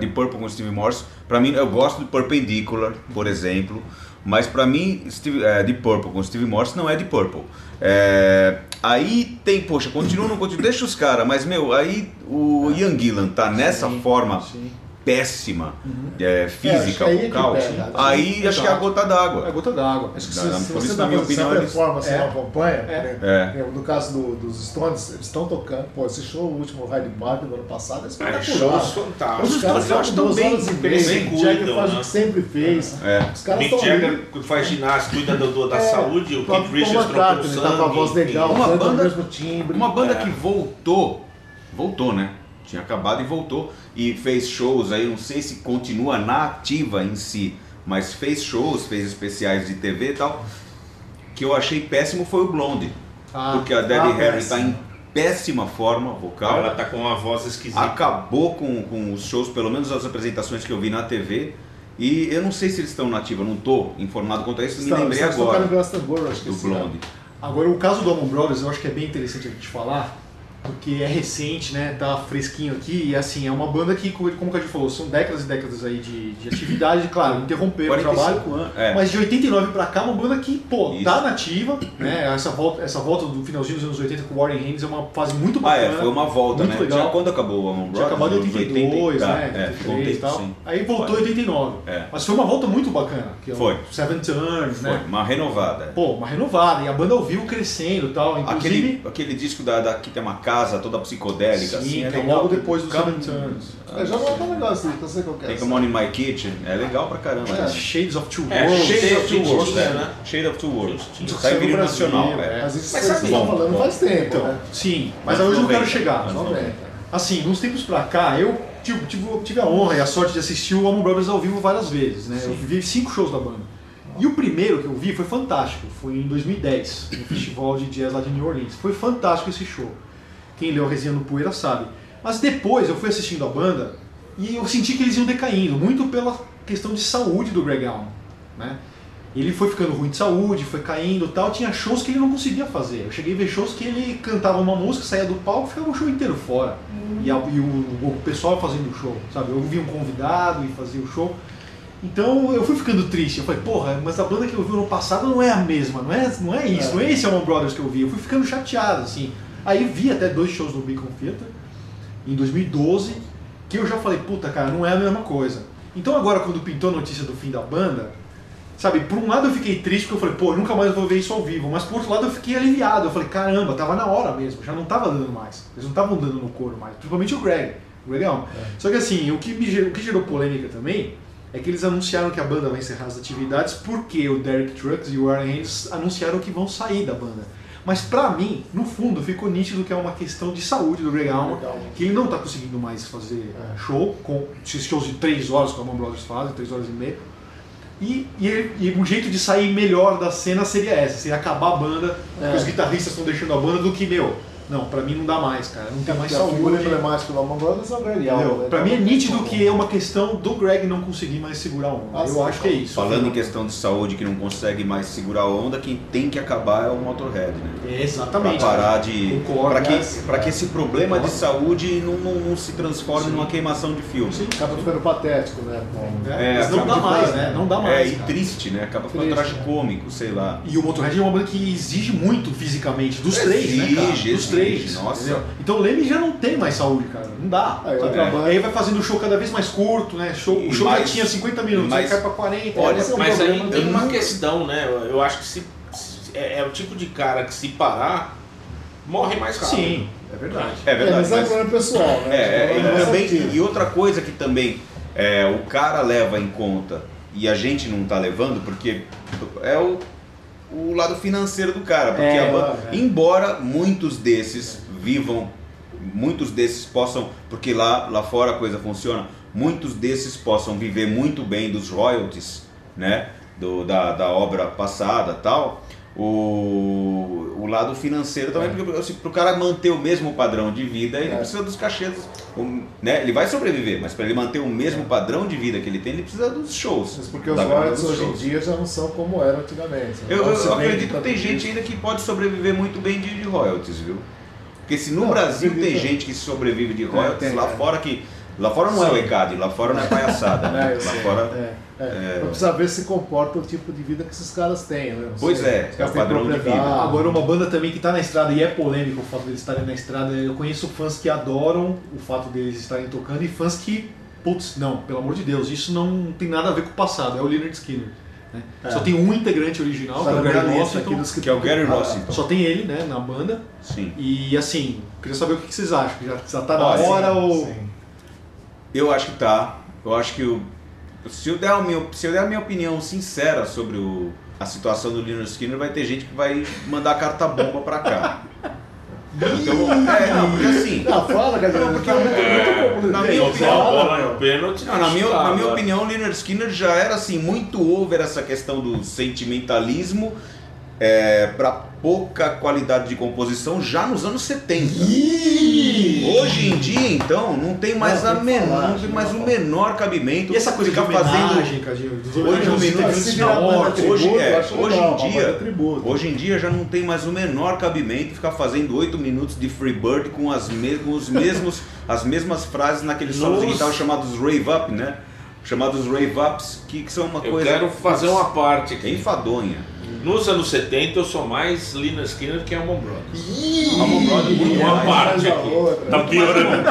de Purple com Steve Morse, pra mim eu gosto de Perpendicular, por exemplo, mas pra mim Steve, eh, de Purple com Steve Morse não é de Purple. É, aí tem, poxa, continua, não continua, deixa os caras, mas meu, aí o Ian Gillan tá nessa Sim, forma sim. Péssima, é, É, acho física, que aí é que vocal, pega. aí acho que é a gota É a d'água. gota d'água. Acho que se, na- se por você isso, tá na minha opinião, eles- performance e É. não acompanha, É. né? É. no caso do- dos Stones, eles estão tocando, pô, esse show, o último Hyde Park do ano passado, é espetacular. shows Os fantásticos. caras eu acho estão tão duas bem, e eles meia, se o Jagger cuidam, faz o né? que sempre fez. É. Os caras Mick estão Jagger faz ginástica, cuida do, do- da É, saúde, o Keith Richards trocou tá sangue, Uma banda- o mesmo timbre. Uma banda É. que voltou, voltou, né? Tinha acabado e voltou e fez shows aí, não sei se continua na ativa em si, mas fez shows, fez especiais de TV e tal. Que eu achei péssimo foi o Blonde, Ah, porque a Debbie ah, Harry está em péssima forma vocal. Ela tá com uma voz esquisita. Acabou com, com os shows, pelo menos as apresentações que eu vi na TV. E eu não sei se eles estão na ativa, não tô informado quanto a isso, me Estão- lembrei tocaram agora Glastonbury, acho que do ano. Blonde. Agora, o caso do Almond Brothers eu acho que é bem interessante a gente falar, porque é recente, né? Tá fresquinho aqui, e assim, é uma banda que, como a gente falou, são décadas e décadas aí de, de atividade, claro, interromperam o trabalho. 45 anos. É. Mas de 89 pra cá, uma banda que, pô, Isso. tá nativa, né? Essa volta, essa volta do finalzinho dos anos 80 com o Warren Haynes é uma fase muito Ah, bacana. é, foi uma volta, muito né? legal. Já quando acabou o Amon Tinha acabado em Nos 82, 80, né? É, ficou um 83 e tempo tal. sim. Aí voltou em 89. É. Mas foi uma volta muito bacana. Que é o Foi. Seven Turns, Foi, né? uma renovada. Pô, uma renovada. E a banda vivo crescendo e tal. Inclusive. Aquele, aquele disco da, da, uma casa toda psicodélica, assim, Sim, é que é legal. logo depois do Come- Turns. É, já não é tão legal assim, não sei qual que é. Tem Come On In My Kitchen, é legal pra caramba. É. Shades of Two É, Worlds. Shades of Two Worlds, é, né? Shade of Two Worlds. No vídeo Brasil, nacional, é. é. Mas isso vocês estão falando faz tempo, Então, né? sim, mas hoje eu não quero 90, chegar. anos 90. Assim, uns tempos pra cá, eu tive, tive, tive a honra e a sorte de assistir o Allman Brothers ao vivo várias vezes, né? Eu vi cinco shows da banda. E o primeiro que eu vi foi fantástico, foi em 2010, no festival de jazz lá de New Orleans. Foi fantástico esse show. Quem leu a resenha no Poeira sabe. Mas depois eu fui assistindo a banda e eu senti que eles iam decaindo, muito pela questão de saúde do Greg Allman, né? Ele foi ficando ruim de saúde, foi caindo e tal. Tinha shows que ele não conseguia fazer. Eu cheguei a ver shows que ele cantava uma música, saía do palco e ficava o show inteiro fora. E, a- e o, o pessoal fazendo o show, sabe? Eu vi um convidado e fazia o show. Então eu fui ficando triste. Eu falei, porra, mas a banda que eu vi no passado não é a mesma, não é, não é isso, É. não é esse Allman Brothers que eu vi. Eu fui ficando chateado, assim. Aí vi até dois shows do Beacon Theater em 2012, que eu já falei, puta cara, não é a mesma coisa. Então agora quando pintou a notícia do fim da banda, sabe, por um lado eu fiquei triste porque eu falei, pô, eu nunca mais vou ver isso ao vivo, mas por outro lado eu fiquei aliviado, eu falei, caramba, tava na hora mesmo, já não tava dando mais, eles não estavam dando no couro mais, principalmente o Greg, o Greg Allman. Só que assim, o que, me, ger- o que gerou polêmica também é que eles anunciaram que a banda vai encerrar as atividades porque o Derek Trucks e o Warren Haynes anunciaram que vão sair da banda. Mas pra mim, no fundo, ficou nítido que é uma questão de saúde do Greg Allman, que ele não tá conseguindo mais fazer É. show, com esses shows de 3 horas que a Allman Brothers fazem, 3 horas e meia. E, e, ele- e um jeito de sair melhor da cena seria essa, seria acabar a banda, É. os guitarristas estão deixando a banda, do que, meu, não, pra mim não dá mais, cara, não tem mais Porque a figura saúde. emblemática do Allman Brothers é o Greg né? Pra mim é Então, nítido como- que é uma questão do Greg não conseguir mais segurar a onda. Ah, Eu sim, acho que é isso. Falando em questão de saúde que não consegue mais segurar a onda, quem tem que acabar é o Motorhead, né? É, Pra exatamente. parar de. Concordo. Pra que, Yes. pra que esse problema de saúde não, não, não se transforme Sim. numa queimação de filme. Sim. Acaba ficando patético, né? É, É, mas não dá mais, coisa, né? Não dá mais. É, e cara. triste, né? Acaba ficando tragicômico, sei lá. E o Motorhead é uma banda que exige muito fisicamente, dos três, né, cara? Exige, Dos exige, três. nossa. entendeu? Então o Leme já não tem mais saúde, cara. Não dá. Aí banda- Aí vai fazendo o show cada vez mais curto, né? Show, o show mais- já tinha 50 minutos, mais- aí cai pra 40. Olha, esse é um Mas aí tem uma questão, né? Eu- acho que se, se- é, é o tipo de cara que se parar, morre mais rápido. Sim, é verdade. É É, verdade. mas é um mas- problema pessoal, né? É, é, e, é também, e outra coisa que também é, o cara leva em conta e a gente não tá levando, porque é o, o lado financeiro do cara. Porque É, a banda- é. embora muitos desses vivam, muitos desses possam, porque lá, lá fora a coisa funciona, muitos desses possam viver muito bem dos royalties, né? Do, da, da obra passada tal. O, o lado financeiro também, porque assim, pro cara manter o mesmo padrão de vida, ele É. precisa dos cachês, o- né? Ele vai sobreviver, mas para ele manter o mesmo padrão de vida que ele tem, ele precisa dos shows. Mas porque os royalties hoje em dia já não são como eram antigamente. né? Eu, eu vende acredito que tanto tem gente ainda que pode sobreviver muito bem de, de royalties, viu? Porque se no Não, Brasil tem gente que sobrevive de royalties, tem, lá é. fora que. Lá fora não é o ECAD, lá fora não é palhaçada. [LAUGHS] né? É, eu lá fora. É, é. Precisa ver se comporta o tipo de vida que esses caras têm, né? Não Pois sei. é, é o padrão de vida. Agora, uma banda também que está na estrada e é polêmico o fato deles estarem na estrada. Eu conheço fãs que adoram o fato deles estarem tocando e fãs que, putz, não, pelo amor de Deus, isso não tem nada a ver com o passado. É o Leonard Skinner. né? É. Só tem um integrante original, que é o Gary Rossington. Que é o Gary Ah, Rossington. Só tem ele, né, na banda. Sim. E assim, queria saber o que vocês acham. Já, já tá na Olha, hora ou. Sim. Eu acho que tá. Eu acho que o, se, eu der a minha, se eu der a minha opinião sincera sobre o, a situação do Leonard Skinner, vai ter gente que vai mandar carta bomba pra cá. [LAUGHS] Então, é, não, porque assim. Não, fala, galera. Não, porque tá eu- muito, é, muito na complicado. minha opinião- bola no pênalti. Não, na, minha, na minha opinião, o Leonard Skinner já era assim muito over essa questão do sentimentalismo é, para pouca qualidade de composição já nos anos 70. Hoje em dia, então, não tem mais, Não, a menor, falar, não tem mais o menor cabimento. E essa coisa de ficar fazendo homenagem, Cadinho, dos Hoje minuto morte. tributo, hoje eu é, hoje legal, em uma dia, hoje em dia já não tem mais o menor cabimento ficar fazendo oito minutos de Freebird com as mesmos, os mesmos, [LAUGHS] as mesmas frases naqueles solos de guitarra chamados rave up, né? Chamados rave ups, que, que são uma Eu coisa quero fazer uma parte aqui. enfadonha. Nos anos 70 eu sou mais Lina Skinner que Amon Brothers. Amon Brothers muito Uma parte aqui. outra. Tá piorando.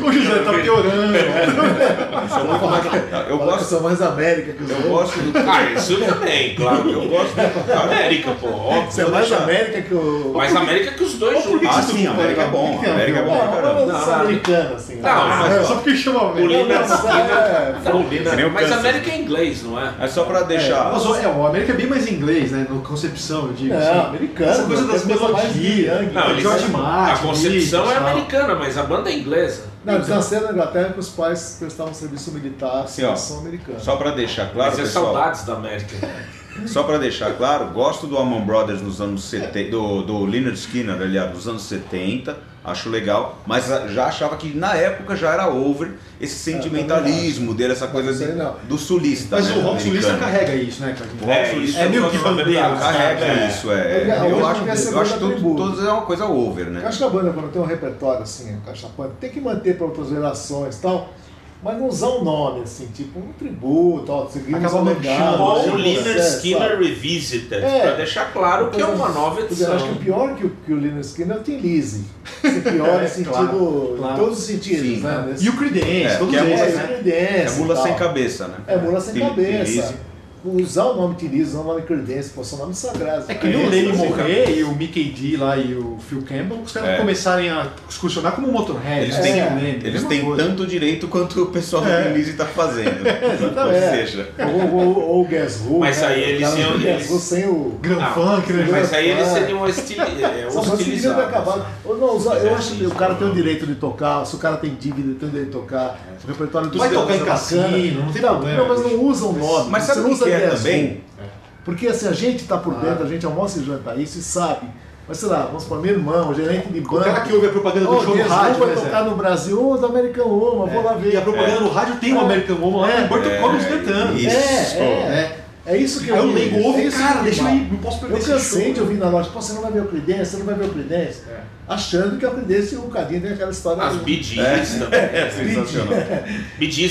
[LAUGHS] O José tá piorando. É muito mais- Eu Fala que gosto, são mais América que os eu outros. gosto do Ah, isso também, claro. Eu gosto da América, pô. Óbvio. Você é mais América que o. Mais América que os dois juntos. Ah, sim, América é bom. América é bom Não, americano, assim. né? Não, mas É, Só porque chama. Lina Skinner. é- Mas. América é inglês, não é? É só pra deixar. O- é, o América é bem mais inglês, né? No concepção, eu digo. Não, assim. americano. Essa coisa das melodias. young, Não, eles- George Martin, a concepção Beatles, é americana, mas a banda é inglesa. Não, eles nasceram na Inglaterra que os pais prestavam serviço militar, Assim, ó, são americanos. Só pra deixar claro, Mas é pessoal. saudades da América. [LAUGHS] Só pra deixar claro, gosto do Allman Brothers nos anos 70, do, do Leonard Skinner, aliás, dos anos 70, acho legal, mas a- já achava que na época já era over esse sentimentalismo dele, essa coisa não. do sulista. Mas né, o rock sulista carrega isso, né? O rock É, sulista isso É meio que bandeira. carrega É. isso, é. Hoje- eu hoje acho, quer ser eu acho tudo, todos é uma coisa over, Eu né? acho que a banda, quando tem um repertório assim, cachapante, tem que manter para outras gerações e tal, mas não usar um nome, assim, tipo um tributo, ó, seguimos Acaba o legado, Ou assim, o Leonard você, Skinner? Revisited, É. pra deixar claro que é uma nova Eu acho que edição. o pior que o, que o Leonard Skinner é o Tim Lizzy. Esse [LAUGHS] pior É, em sentido, claro, claro. em todos os sentidos, Sim. né? E o Creedence, É, todos que é eles, música- é, né? É mula e sem cabeça, né? É mula sem cabeça. Usar o nome Tiriz, usar o nome Creedence, pô, são nomes sagrados. É que nem o Creedence, Lenny morrer e o Mickey D lá e o Phil Campbell, os caras É. começarem a excursionar como Motorhead. Eles né? têm, É. Lenny, eles têm coisa. tanto direito quanto o pessoal do É. Release está fazendo. [LAUGHS] Ou É. seja, Ou, ou, ou o Guess Who. Mas né? aí eles do Guess Who sem o. Grand Ah, Funk, né? Mas aí eles seriam estili é, devia ter acabado. Ou não, usar- eu acho que o cara tem o direito de tocar, se o cara tem dívida, ele tem o direito de tocar. O repertório Vai tocar em é cassino, não tem problema, Não, mas não usa o nome. Mas sabe não o usa que que é também? Porque assim, a gente tá por dentro, a gente almoça e janta isso e sabe. Mas sei lá, vamos para meu irmão, gerente de banco. O cara que ouve a propaganda do Ô, show no rádio, vai né, tocar no Brasil, ô, do American Woman, vou lá ver. E a propaganda no rádio tem o É. American Woman lá É. no Porto É. Collins cantando. Isso. É, é. É. É isso que Aí o leigo é ouve, isso cara, deixa eu ir, não posso perder Eu cansei de ouvir na loja, pô, você não vai ver o Creedence, você não vai ver o Creedence. Achando que o Creedence, um cadinho tem aquela história. As Bee Gees também. [LAUGHS] É sensacional.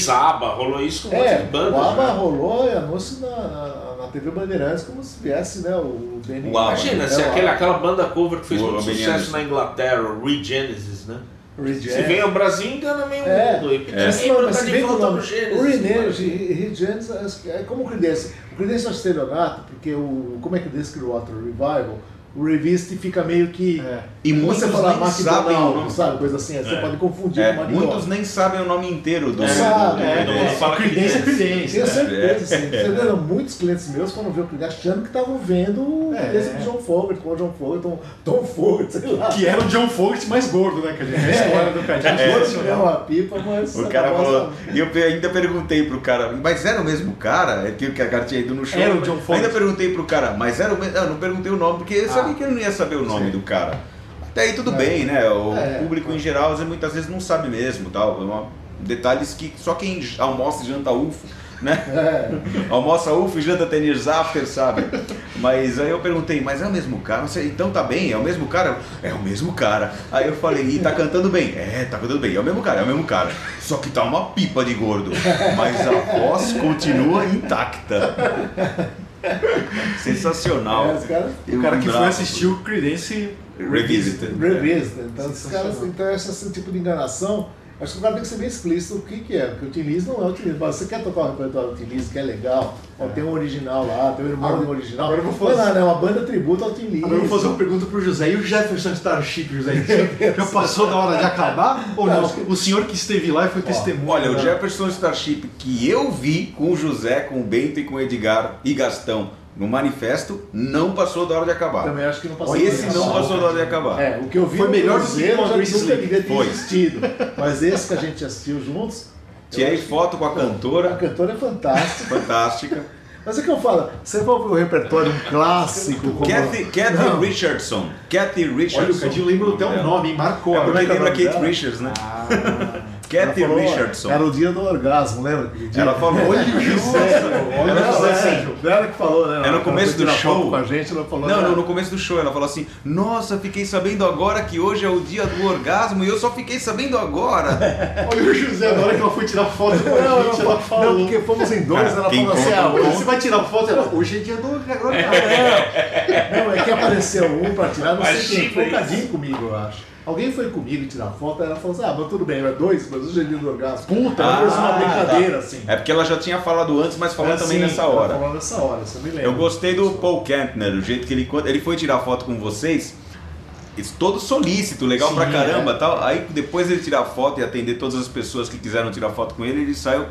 ABBA, rolou isso com um monte É, de bandas. o ABBA né? rolou anúncio na, na, na TV Bandeirantes como se viesse, né, o Benny. O ABBA. Imagina, É, se o aquele, aquela banda cover que fez O muito Benny sucesso na Inglaterra, o Regenesis, né? Regen- Se vem ao Brasil, engana meio É, mundo. E Mas, ninguém mas manda se de o volta nome. pro Gênesis. O René, imagina. Regenesis é como o Creedence. O Creedence é um estelionato, porque o, como é que o Creedence criou o Revival? O revista fica meio que. É. E muitos você falar nem sabem o nome. sabe? Coisa assim, você É. pode confundir É, com muitos nem sabem o nome inteiro do. Não do- sabe, do- é, do- mundo fala Credência é Creedence. credência. Tenho certeza, É. Você muitos clientes meus, quando viu o cliente, achando que estavam vendo É. esse do John Fogerty, com o John Fogerty, Tom, Tom Fogerty, sei lá. Que era o John Fogerty mais gordo, né? Que a gente a história do cara. É, É, é uma pipa, mas. O cara acabou falou, e eu ainda perguntei pro cara, mas era o mesmo cara? É que o cara tinha ido no show. Era o John Fogerty. Ainda perguntei pro cara, mas era o mesmo. Eu não perguntei o nome, porque eu sabia que ele não ia saber o nome Sim. do cara. Até aí tudo É. bem, né? O É. público em geral muitas vezes não sabe mesmo, tal. É detalhes que só quem almoça e janta UFO, né? É. [LAUGHS] Almoça UFO e janta Tenir Zafter, sabe? Mas aí eu perguntei, mas é o mesmo cara? Você, então tá bem, é o mesmo cara? É o mesmo cara. Aí eu falei, e tá cantando bem? É, tá cantando bem, é o mesmo cara, é o mesmo cara. Só que tá uma pipa de gordo. [LAUGHS] Mas a voz continua intacta. [LAUGHS] Sensacional. É, os caras O cara que foi assistir o Credence Revisited. Revista. Então, esses Sensacional. caras, então esse tipo de enganação, acho que o cara tem que ser bem explícito o que, que é, porque o Tim Lizzy não é o. Mas você quer tocar o repertório do Tim Lizzy, que é legal, ó, tem um original lá, tem um irmão Agora- um original. agora eu vou fazer- lá, né? Uma banda tributo ao Tim Lizzy. Agora eu vou fazer uma pergunta pro José. E o Jefferson Starship, José? [LAUGHS] Já passou da hora de acabar? Ou Não, não? que- O senhor que esteve lá e foi testemunha. Olha, o né? Jefferson Starship que eu vi com o José, com o Bento e com o Edgar e Gastão no manifesto, não passou da hora de acabar. Também acho que não passou. Esse não hora. passou da hora de acabar. É, o que eu vi Foi melhor do que nunca Slick. devia ter Foi. existido. Mas esse que a gente assistiu juntos, Tirei foto com a a cantora, cantora é fantástica. fantástica. Mas é que eu falo, você vai ouvir o repertório, um clássico como... Kathy, Kathy. Richardson. Kathy Richardson. Olha, o Cadinho lembra até o nome, hein? Marcou. É porque que é o lembra nome Kate dela? Richards, né? Ela Kathy falou, Richardson. Era o dia do orgasmo, lembra? Ela falou, olha o José. [LAUGHS] Olha, Ela falou assim, Ela que falou, né? É no começo do show. Com a gente, ela falou, Não, né? não, no começo do show ela falou assim: Nossa, fiquei sabendo agora que hoje é o dia do orgasmo e eu só fiquei sabendo agora. [LAUGHS] Olha o José, na hora que ela foi tirar foto com a Não, gente, não, ela falou. não, porque fomos em dois, Cara, ela falou assim, ah, hoje Você vai tirar foto? Ela, hoje é dia do agora. [LAUGHS] Não, é que apareceu um pra tirar, não sei quem, foi. Cadinho comigo, eu acho. Alguém foi comigo tirar foto, ela falou assim, ah, mas tudo bem, é dois, mas é dia do orgasmo. Puta, ela fez uma Ah, brincadeira, assim. É porque ela já tinha falado antes, mas falou É, também sim, nessa hora. Falou nessa hora, você me lembra. Eu gostei do Paul Kantner, o jeito que ele ele foi tirar foto com vocês, todo solícito, legal Sim, pra caramba, é. tal. Aí depois ele tirar foto e atender todas as pessoas que quiseram tirar foto com ele, ele saiu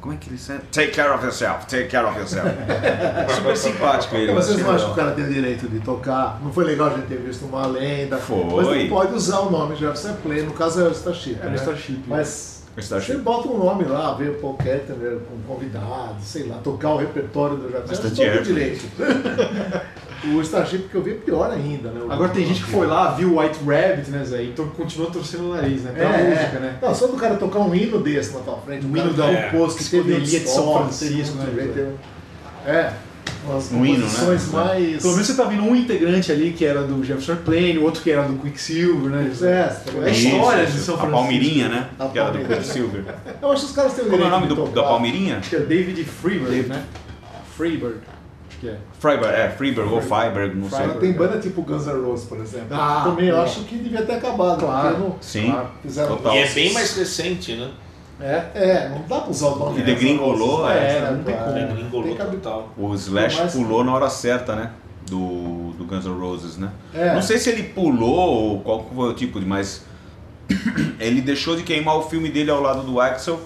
como é que ele saiu? Take care of yourself, take care of yourself. [LAUGHS] Super simpático ele. Vocês achei não acham que o cara tem o direito de tocar? Não foi legal a gente ter visto uma lenda. Foi. Mas não pode usar o nome Jefferson Play, no caso é o Starship. É o né? Starship. Mas Starship. você bota um nome lá, vê o Paul Kettner com convidado, sei lá, tocar o repertório do Jefferson. Todo Airplane. direito. [LAUGHS] o Starship que eu vi é pior ainda, né? O- Agora tem gente que foi lá, viu o White Rabbit, né, Zé? Então continua torcendo o nariz, né? É, Pela é. música, né? Não, só do cara tocar um hino desse na tua frente, um Um hino da um posto que teve Escodelia de São Francisco, né? É, umas Um hino, né? composições mais... Pelo menos você tá vendo um integrante ali que era do Jefferson Plane, o outro que era do Quicksilver, né? É, É história de São A Francisco. Palmeirinha, né? A Que era do Palmeirinha. Quicksilver. Eu acho que os caras têm o Como é o nome do, da Palmeirinha? Acho que é David Freeberg, né? Freeberg, acho que é. Freiberg, é, Freiberg ou Freiberg, não sei. Ela tem banda tipo Guns N' Roses, por exemplo. Ah, Também eu é. acho que devia ter acabado. Claro. porque não- Sim, claro, fizeram total. E é bem mais recente, né? É. É, não dá pra usar o nome N' degringolou, Roses. é, não tem como. Degringolou total. O Slash mais- pulou na hora certa, né? Do, do Guns N' Roses, né? É. Não sei se ele pulou ou qual foi o tipo de, mas [COUGHS] ele deixou de queimar o filme dele ao lado do Axel,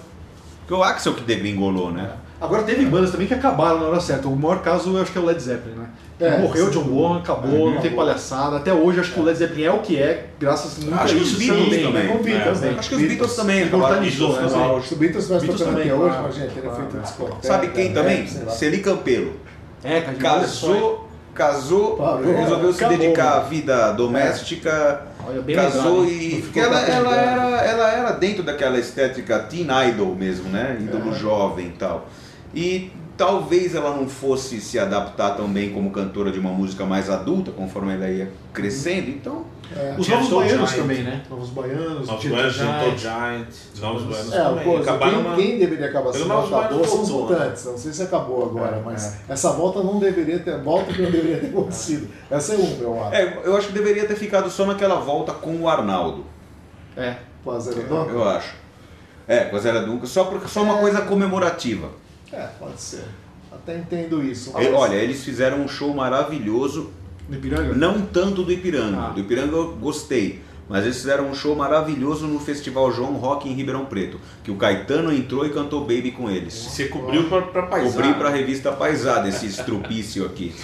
porque o Axel que degringolou, né? Agora teve bandas também que acabaram na hora certa. O maior caso eu acho que é o Led Zeppelin, né? É, Morreu. John Bonham, acabou, É, não tem palhaçada. Até hoje acho que o Led Zeppelin é o que é, graças muito Acho a que os isso Beatles também. também. Com Beatles, É, né? Acho que os Beatles também. Imortalizou, né? Beatles, Zé? Se o Beatles vai Beatles tocando também, até hoje, claro. imagina, teria Claro. feito discoteca. Sabe quem né, também? Celi Campelo. É? Casou, casou, resolveu se acabou, dedicar à né? vida doméstica, Olha, bem casou hein? e. Porque ela, ela, era, ela era dentro daquela estética teen idol mesmo, né? Ídolo É. jovem e tal. E talvez ela não fosse se adaptar tão bem como cantora de uma música mais adulta, conforme ela ia crescendo, então. É. Os Tinha Novos Soul Baianos Giant. também, né? Novos Baianos, Novos Baianos, Gentle Giant. Giant, Novos Baianos É, também. pô, Acabaram quem, uma... quem deveria acabar se acabou são os mutantes. Não sei se acabou agora, É, mas essa volta não deveria ter. Volta que não deveria ter acontecido. Essa é uma, eu acho. É, eu acho que deveria ter ficado só naquela volta com o Arnaldo. É. Com a Zero? Eu acho. É, com a Zera Dunca, só, porque, só uma coisa comemorativa. É, pode ser. Até entendo isso. Mas- Olha, eles fizeram um show maravilhoso No Ipiranga? Não tanto do Ipiranga. Ah. Do Ipiranga eu gostei. Mas eles fizeram um show maravilhoso no Festival João Rock em Ribeirão Preto. Que o Caetano entrou e cantou Baby com eles. Você cobriu pra, pra paisar. Cobri pra revista Paisada esse estrupício aqui.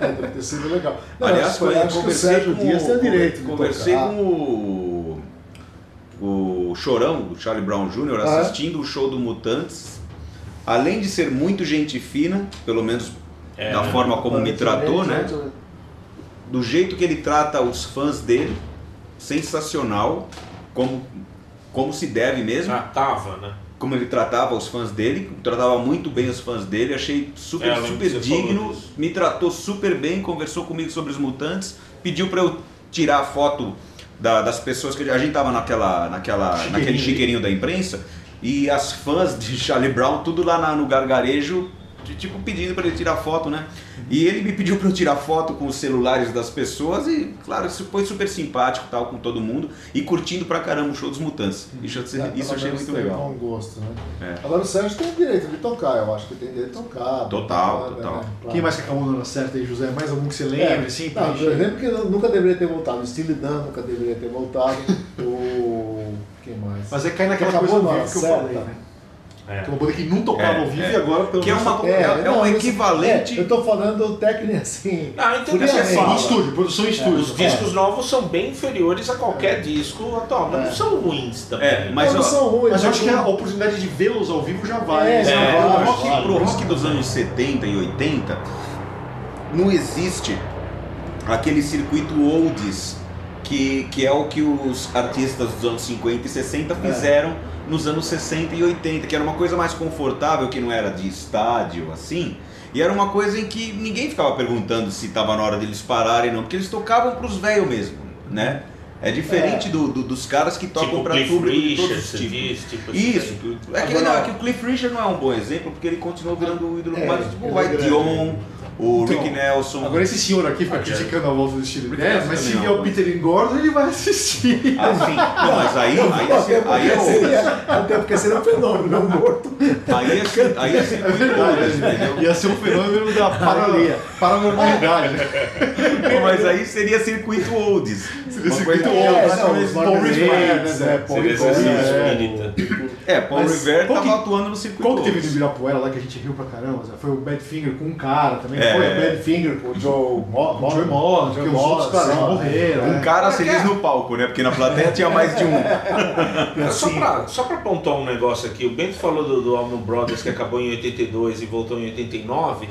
É, deve ter sido legal. Não, Aliás, foi, acho que o conversei Sérgio com, Dias tem o direito de conversei tocar. com o, o Chorão, do Charlie Brown Jr., Ah, é? assistindo o show do Mutantes. Além de ser muito gente fina, pelo menos É, da forma como me tratou, né? Do jeito que ele trata os fãs dele, sensacional, como, como se deve mesmo. Tratava, né? como ele tratava os fãs dele, tratava muito bem os fãs dele, achei super, É, super digno, me tratou super bem, conversou comigo sobre os mutantes, pediu para eu tirar a foto da- das pessoas que a gente tava naquela, naquela, Chiqueirinho. naquele chiqueirinho da imprensa e as fãs de Charlie Brown tudo lá na- no gargarejo de- tipo pedindo para ele tirar foto, né? E ele me pediu para eu tirar foto com os celulares das pessoas e, claro, isso foi super simpático, tal, com todo mundo e curtindo pra caramba o show dos Mutantes. Isso, eu- É, isso eu achei muito legal. Bom gosto, né? É. Agora o Sérgio tem o direito de tocar, eu acho que tem direito de tocar. Total, botar, total. Claro. Quem mais que acabou dando certo aí, José? Mais algum que você lembre, É, assim? não, gente- exemplo, que nunca deveria ter voltado. O Steely Dan nunca deveria ter voltado. o. [LAUGHS] Quem mais? Mas é cair naquela Acabou coisa ao vivo que eu falei, né? É. Que é uma banda que não tocava É, ao vivo é. e agora pelo Que é menos uma- é- é um não, isso- equivalente- é, eu tô falando técnico assim. Ah, eu entendo o que você friamente. fala. Estúdio, produção em estúdio. Os discos novos são bem inferiores a qualquer disco atual, mas É. não são ruins também. É, mas não, ó, são ruins. Mas eu acho que a não- oportunidade de vê-los ao vivo já vale. É, já É, pro, rock, vale. pro rock dos anos 70 e 80 não existe aquele circuito oldies que, que é o que os artistas dos anos 50 e 60 fizeram nos anos 60 e 80, que era uma coisa mais confortável, que não era de estádio assim. E era uma coisa em que ninguém ficava perguntando se estava na hora deles pararem não, porque eles tocavam pros velhos mesmo, né? É diferente do- do- dos caras que tocam tipo pra Cliff público de Richard, todos os tipos. diz, tipo Isso, assim. é que, Agora- não, é que o Cliff Richard não é um bom exemplo porque ele continuou virando o ídolo É, mais tipo o é White. Dion, o Então, Rick Nelson. Agora esse senhor aqui fica criticando a volta do estilo Porque é, mas se é vier uma o Peter Engordo, ele vai assistir. [LAUGHS] Ah, sim. Não, mas aí, aí, Até é porque aí, é seria, até porque seria um fenômeno, não morto. aí, é ser- aí é ser É verdade, entendeu? ia ser um fenômeno da paranormalidade. né? Não, mas aí seria circuito oldies. Uma circuito oldies. É, não, Paul né, é, Paul Seria esse é. espírita. É, Paul Mas Rivera qual tava que- atuando no circuito Qual que teve oldies. Ibirapuera lá que a gente riu pra caramba? Foi o Badfinger com um cara também, É. foi? O Badfinger com o Joe Mo- Com o Joey Moss, porque os outros caras morreram. Um né? cara feliz no palco, né? Porque na plateia tinha mais de um. [LAUGHS] Só pra, só pra apontar um negócio aqui, o Bento falou do, do Allman Brothers que acabou em 82 e voltou em 89.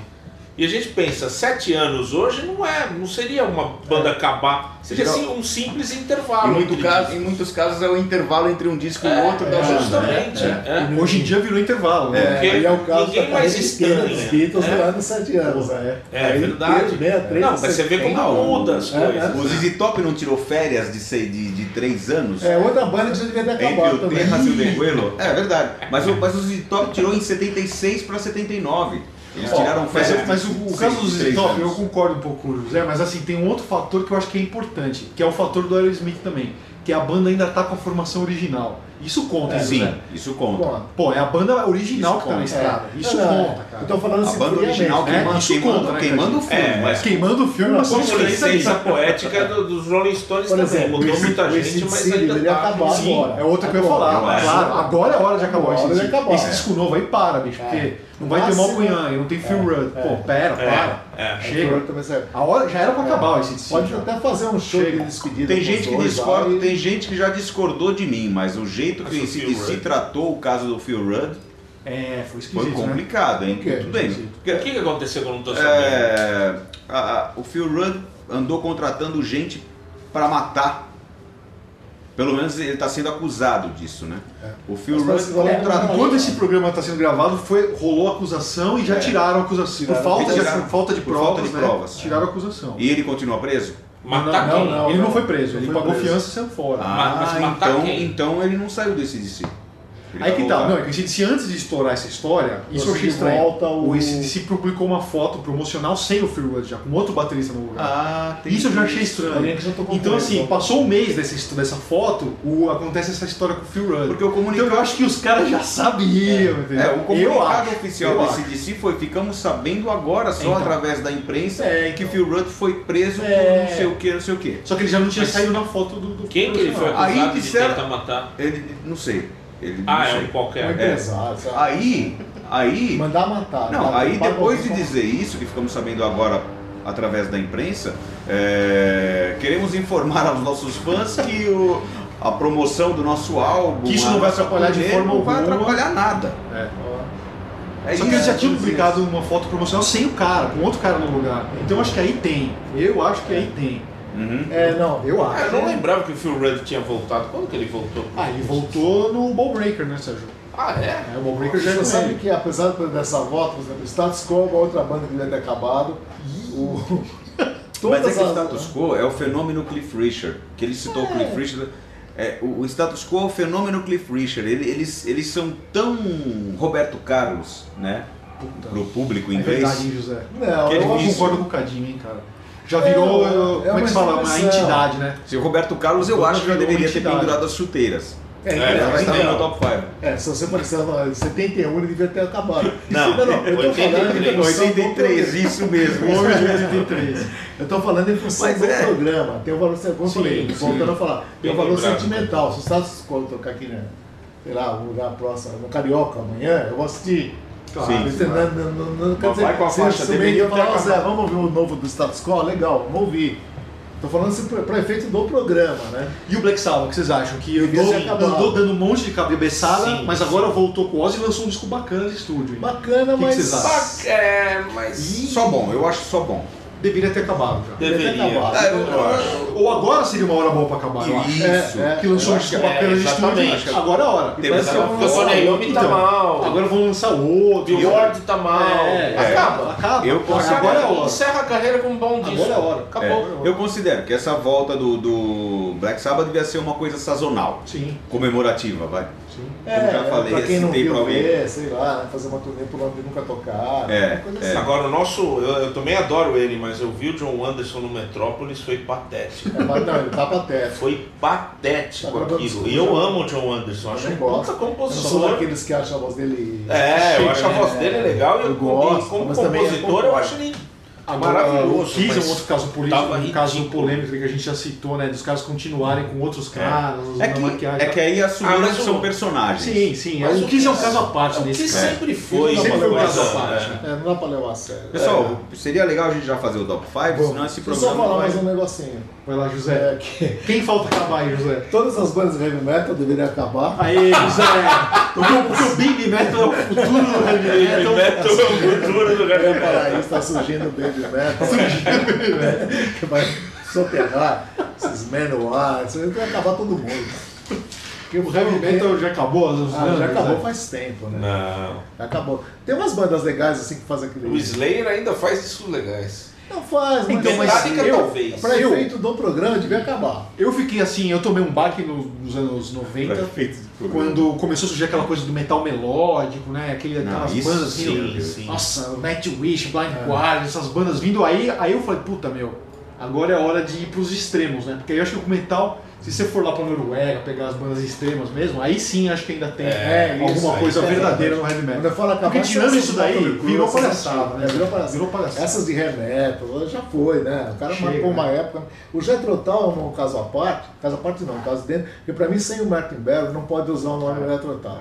E a gente pensa, sete anos hoje não é, não seria uma banda acabar, seria Geral- assim um simples Em, intervalo. muito entre caso, em muitos casos é o intervalo entre um disco e o É, outro da é, banda. justamente. né? é. Hoje em dia virou intervalo, né? é, Porque aí é o caso ninguém da mais estranha. Beatles, Beatles É. durante sete anos. É. É Aí, verdade. 63, Não, mas você vê como 70, muda as É, coisas. é. O ZZ Top não tirou férias de, sei, de, de três anos? É outra banda que já devia ter Entre acabado o também. Deguelo? É verdade. Mas o, mas o ZZ Top tirou em 76 para 79. Eles Ó, tiraram Mas, eu- mas o, o caso seis- do três Zé Top, eu concordo um pouco com o José, mas assim, tem um outro fator que eu acho que é importante, que é o fator do Aerosmith também, que a banda ainda tá com a formação original. Isso conta, É, Sim, José? isso conta. Pô, é a banda original Isso que tá na estrada. é. Isso Não, conta, cara. Eu tô falando A assim, banda original friamente, é, queimando, isso queimando, conta, né, queimando o filme. É, mas Queimando o filme, mas Com licença [LAUGHS] poética do- dos Rolling Stones Por também. exemplo, Mudou muita gente, mas ainda ele tá. acabou Sim. agora. É outra que eu ia falar. Claro, agora é hora de acabar Agora esse, acabar. disco novo aí para, bicho, É. porque não vai ter Malcolm Young, não tem Phil Rudd. é. Pô, pera, É, para. é. Chega. Também serve. A hora já era pra acabar esse. Pode até fazer um show Chega. de despedida. Tem gente que discorda, e- tem gente que já discordou de mim, mas o jeito que o ACDC Rudd. tratou o caso do Phil Rudd É, foi foi esquisito, né? complicado, hein? Por quê? Tudo bem. O que, que aconteceu que eu não tô sabendo? é, a- a- o Phil Rudd andou contratando gente para matar. Pelo menos ele está sendo acusado disso, né? É. O Phil Mas Rudd contratou. Enquanto esse programa está sendo gravado, foi, rolou a acusação e já É. tiraram a acusação. Por Tiraram. falta, de, Tiraram. por falta de Por provas, falta de né? provas. Tiraram a acusação. E ele continua preso? Matar Não, quem? não, ele não não. foi preso, ele foi pagou preso. fiança e saiu fora. Ah, mas matar então, quem? então ele não saiu desse DC. Ele Aí que tá, não, é que se antes de estourar essa história, isso eu achei estranho. volta o- O ACDC publicou uma foto promocional sem o Phil Rudd, já com outro baterista no lugar. Ah, tem isso eu já achei isso. estranho. Que Então assim, ele, passou um mês dessa, dessa foto, o, acontece essa história com o Phil Rudd. Porque o comunicado- Então eu acho que os caras já sabiam, entendeu? É, o comunicado acho, oficial eu da acho. CDC foi ficamos sabendo agora só Então. através da imprensa É, que então. Phil Rudd foi preso É. por não sei o que, não sei o que. Só que ele já não tinha Mas- saído na foto do, do Quem que ele foi Aí acusado disseram- de tentar matar? Ele, não sei. Ele, Ah, é um qualquer. sabe? Aí, aí, Mandar matar. não, aí depois de dizer isso, que ficamos sabendo agora através da imprensa, é, queremos informar aos nossos fãs que o, a promoção do nosso álbum, Que isso não vai atrapalhar de forma não vai alguma. atrapalhar nada. É. É Só que eles já tinham é, publicado uma foto promocional sem o cara, com outro cara no lugar. Então eu acho que aí tem. Eu acho que aí tem. Uhum. É, não. Eu Ah, acho. eu não lembrava que o Phil Rudd tinha voltado. Quando que ele voltou? Ah, ele voltou no Ball Breaker, né, Sérgio? Ah, é? É, o Ball Breaker já é Você sabe ele. que apesar dessa volta, por exemplo, Status Quo, uma outra banda que devia ter acabado. O... [LAUGHS] Mas é que o status quo é o fenômeno Cliff Richard, que ele citou o Cliff Richard. É, o, o status quo é o fenômeno Cliff Richard. Ele- eles, eles são tão Roberto Carlos, né? Pro público É inglês. verdade, hein, José? Não, Que Eu é eu difícil. concordo com o Cadinho, hein, cara. Já É, virou, é como é uma que se fala? Uma entidade, né? Se o Roberto Carlos, eu acho que já deveria ter pendurado as chuteiras. É, É, então, Ela estava não. no top 5. é, se você parecer em 71, ele devia ter acabado. Não, eu tô 83, falando em função do 83, programa. isso mesmo. Homem de 83. Eu tô falando em função Mas do é. programa. Tem o valor, como eu Sim, falei, sim. voltando a falar, tem o Bem valor sentimental. Se o status quo tocar aqui, né, sei lá, um lugar próximo, no Carioca amanhã, eu vou assistir. Claro, Sim. Você não, não, não, não, quer Mas dizer, vai com a faixa, deveria falar, ter "Ó, Zé, acabado." vamos ouvir o novo do status quo? Legal, vamos ouvir. Tô falando assim para efeito do programa, né? E o Black Sabbath, o que vocês acham? Que andou, dando um monte de cabeçada, Sim. mas agora voltou com o Ozzy e lançou um disco bacana de estúdio. hein? Bacana, O que que mas. vocês acham? Ba- É, mas. Só bom, eu acho só bom. Deveria ter acabado já. Ter Deveria. acabado. Ah, eu- eu acho. Ou agora seria uma hora boa pra acabar, eu acho. Isso. É, é. Que lançou Eu um acho disco que- bacana é, de estúdio. Agora é a hora. Teve essa- vão Porque o lançar Bonnie outro, Yomi tá então. mal. Agora vão lançar outro. Billboard tá mal. É, Acaba. Acaba. Eu agora é a hora. Encerra a carreira com um bom disco. Agora é a hora. Acabou. É, eu considero que essa volta do, do Black Sabbath devia ser uma coisa sazonal, Sim, comemorativa, vai. Sim. Como já falei, pra quem não citei pra viu alguém. ver, sei lá, né, fazer uma turnê por onde nunca tocaram. É, é. assim. Agora, o nosso. Eu, eu também adoro ele, mas eu vi o John Anderson no Metrópolis, foi patético. É, mas não, ele tá patético. Foi patético Tá aquilo. E eu amo o John Anderson, acho Eu um não gosto. puta Eu não sou compositor. daqueles que acham a voz dele. É, eu acho a né? voz dele legal e Eu eu, gosto, e como mas também é compositor eu acho ele Agora, Maravilhoso, o Kiss é mas um outro caso político, um caso ridículo. polêmico que a gente já citou, né? Dos caras continuarem com outros caras, É usando que, maquiagem. é que aí assumiram Ah, que são o- personagens. Sim, sim. Mas o o Kiss é um caso à parte o que nesse caso. sempre foi Sempre foi um caso à parte. é. É, não dá pra levar a sério. Pessoal, seria legal a gente já fazer o top 5, Bom, senão esse eu só programa falar mais um negocinho. Vai lá, José. É que Quem falta acabar aí, José? todas as bandas de heavy metal deveriam acabar. Aê, José! Porque o, o Big Metal é o futuro do heavy Heavy metal. metal é o futuro do Eu ia heavy falar metal. isso, tá surgindo o baby metal. que vai soterrar esses Manowar, isso aí vai acabar todo mundo. Porque O heavy metal já acabou? As Ah, já anos, acabou José? faz tempo, né? Não. Já acabou. Tem umas bandas legais assim que fazem aquele. O Slayer ainda faz isso legais. Não faz, mas Então, mas Metallica eu- talvez. pra eu- efeito do programa devia acabar. Eu fiquei assim, eu tomei um baque no- nos anos 90, quando começou a surgir aquela coisa do metal melódico, né? Aquele, Não, aquelas isso bandas assim, sim, no- sim. nossa, Nightwish, Blind Guardian, essas bandas vindo aí, aí eu falei, puta meu, agora é hora de ir pros extremos, né? Porque aí eu acho que o metal, se você for lá pra Noruega, pegar as bandas extremas mesmo, aí sim acho que ainda tem É, alguma isso aí, coisa é, verdadeira no heavy Quando metal. eu falo acabar, Porque tirando essas isso daí, virou essas palhaçada, assim, né? Virou palhaçada. Virou palhaçada. Essas de hair metal, já foi, né? O cara Chega, marcou uma né? época. O Jethro Tull, no caso à parte, caso à parte não, caso dentro, porque pra mim sem o Martin Barrow não pode usar o nome Jethro Tull.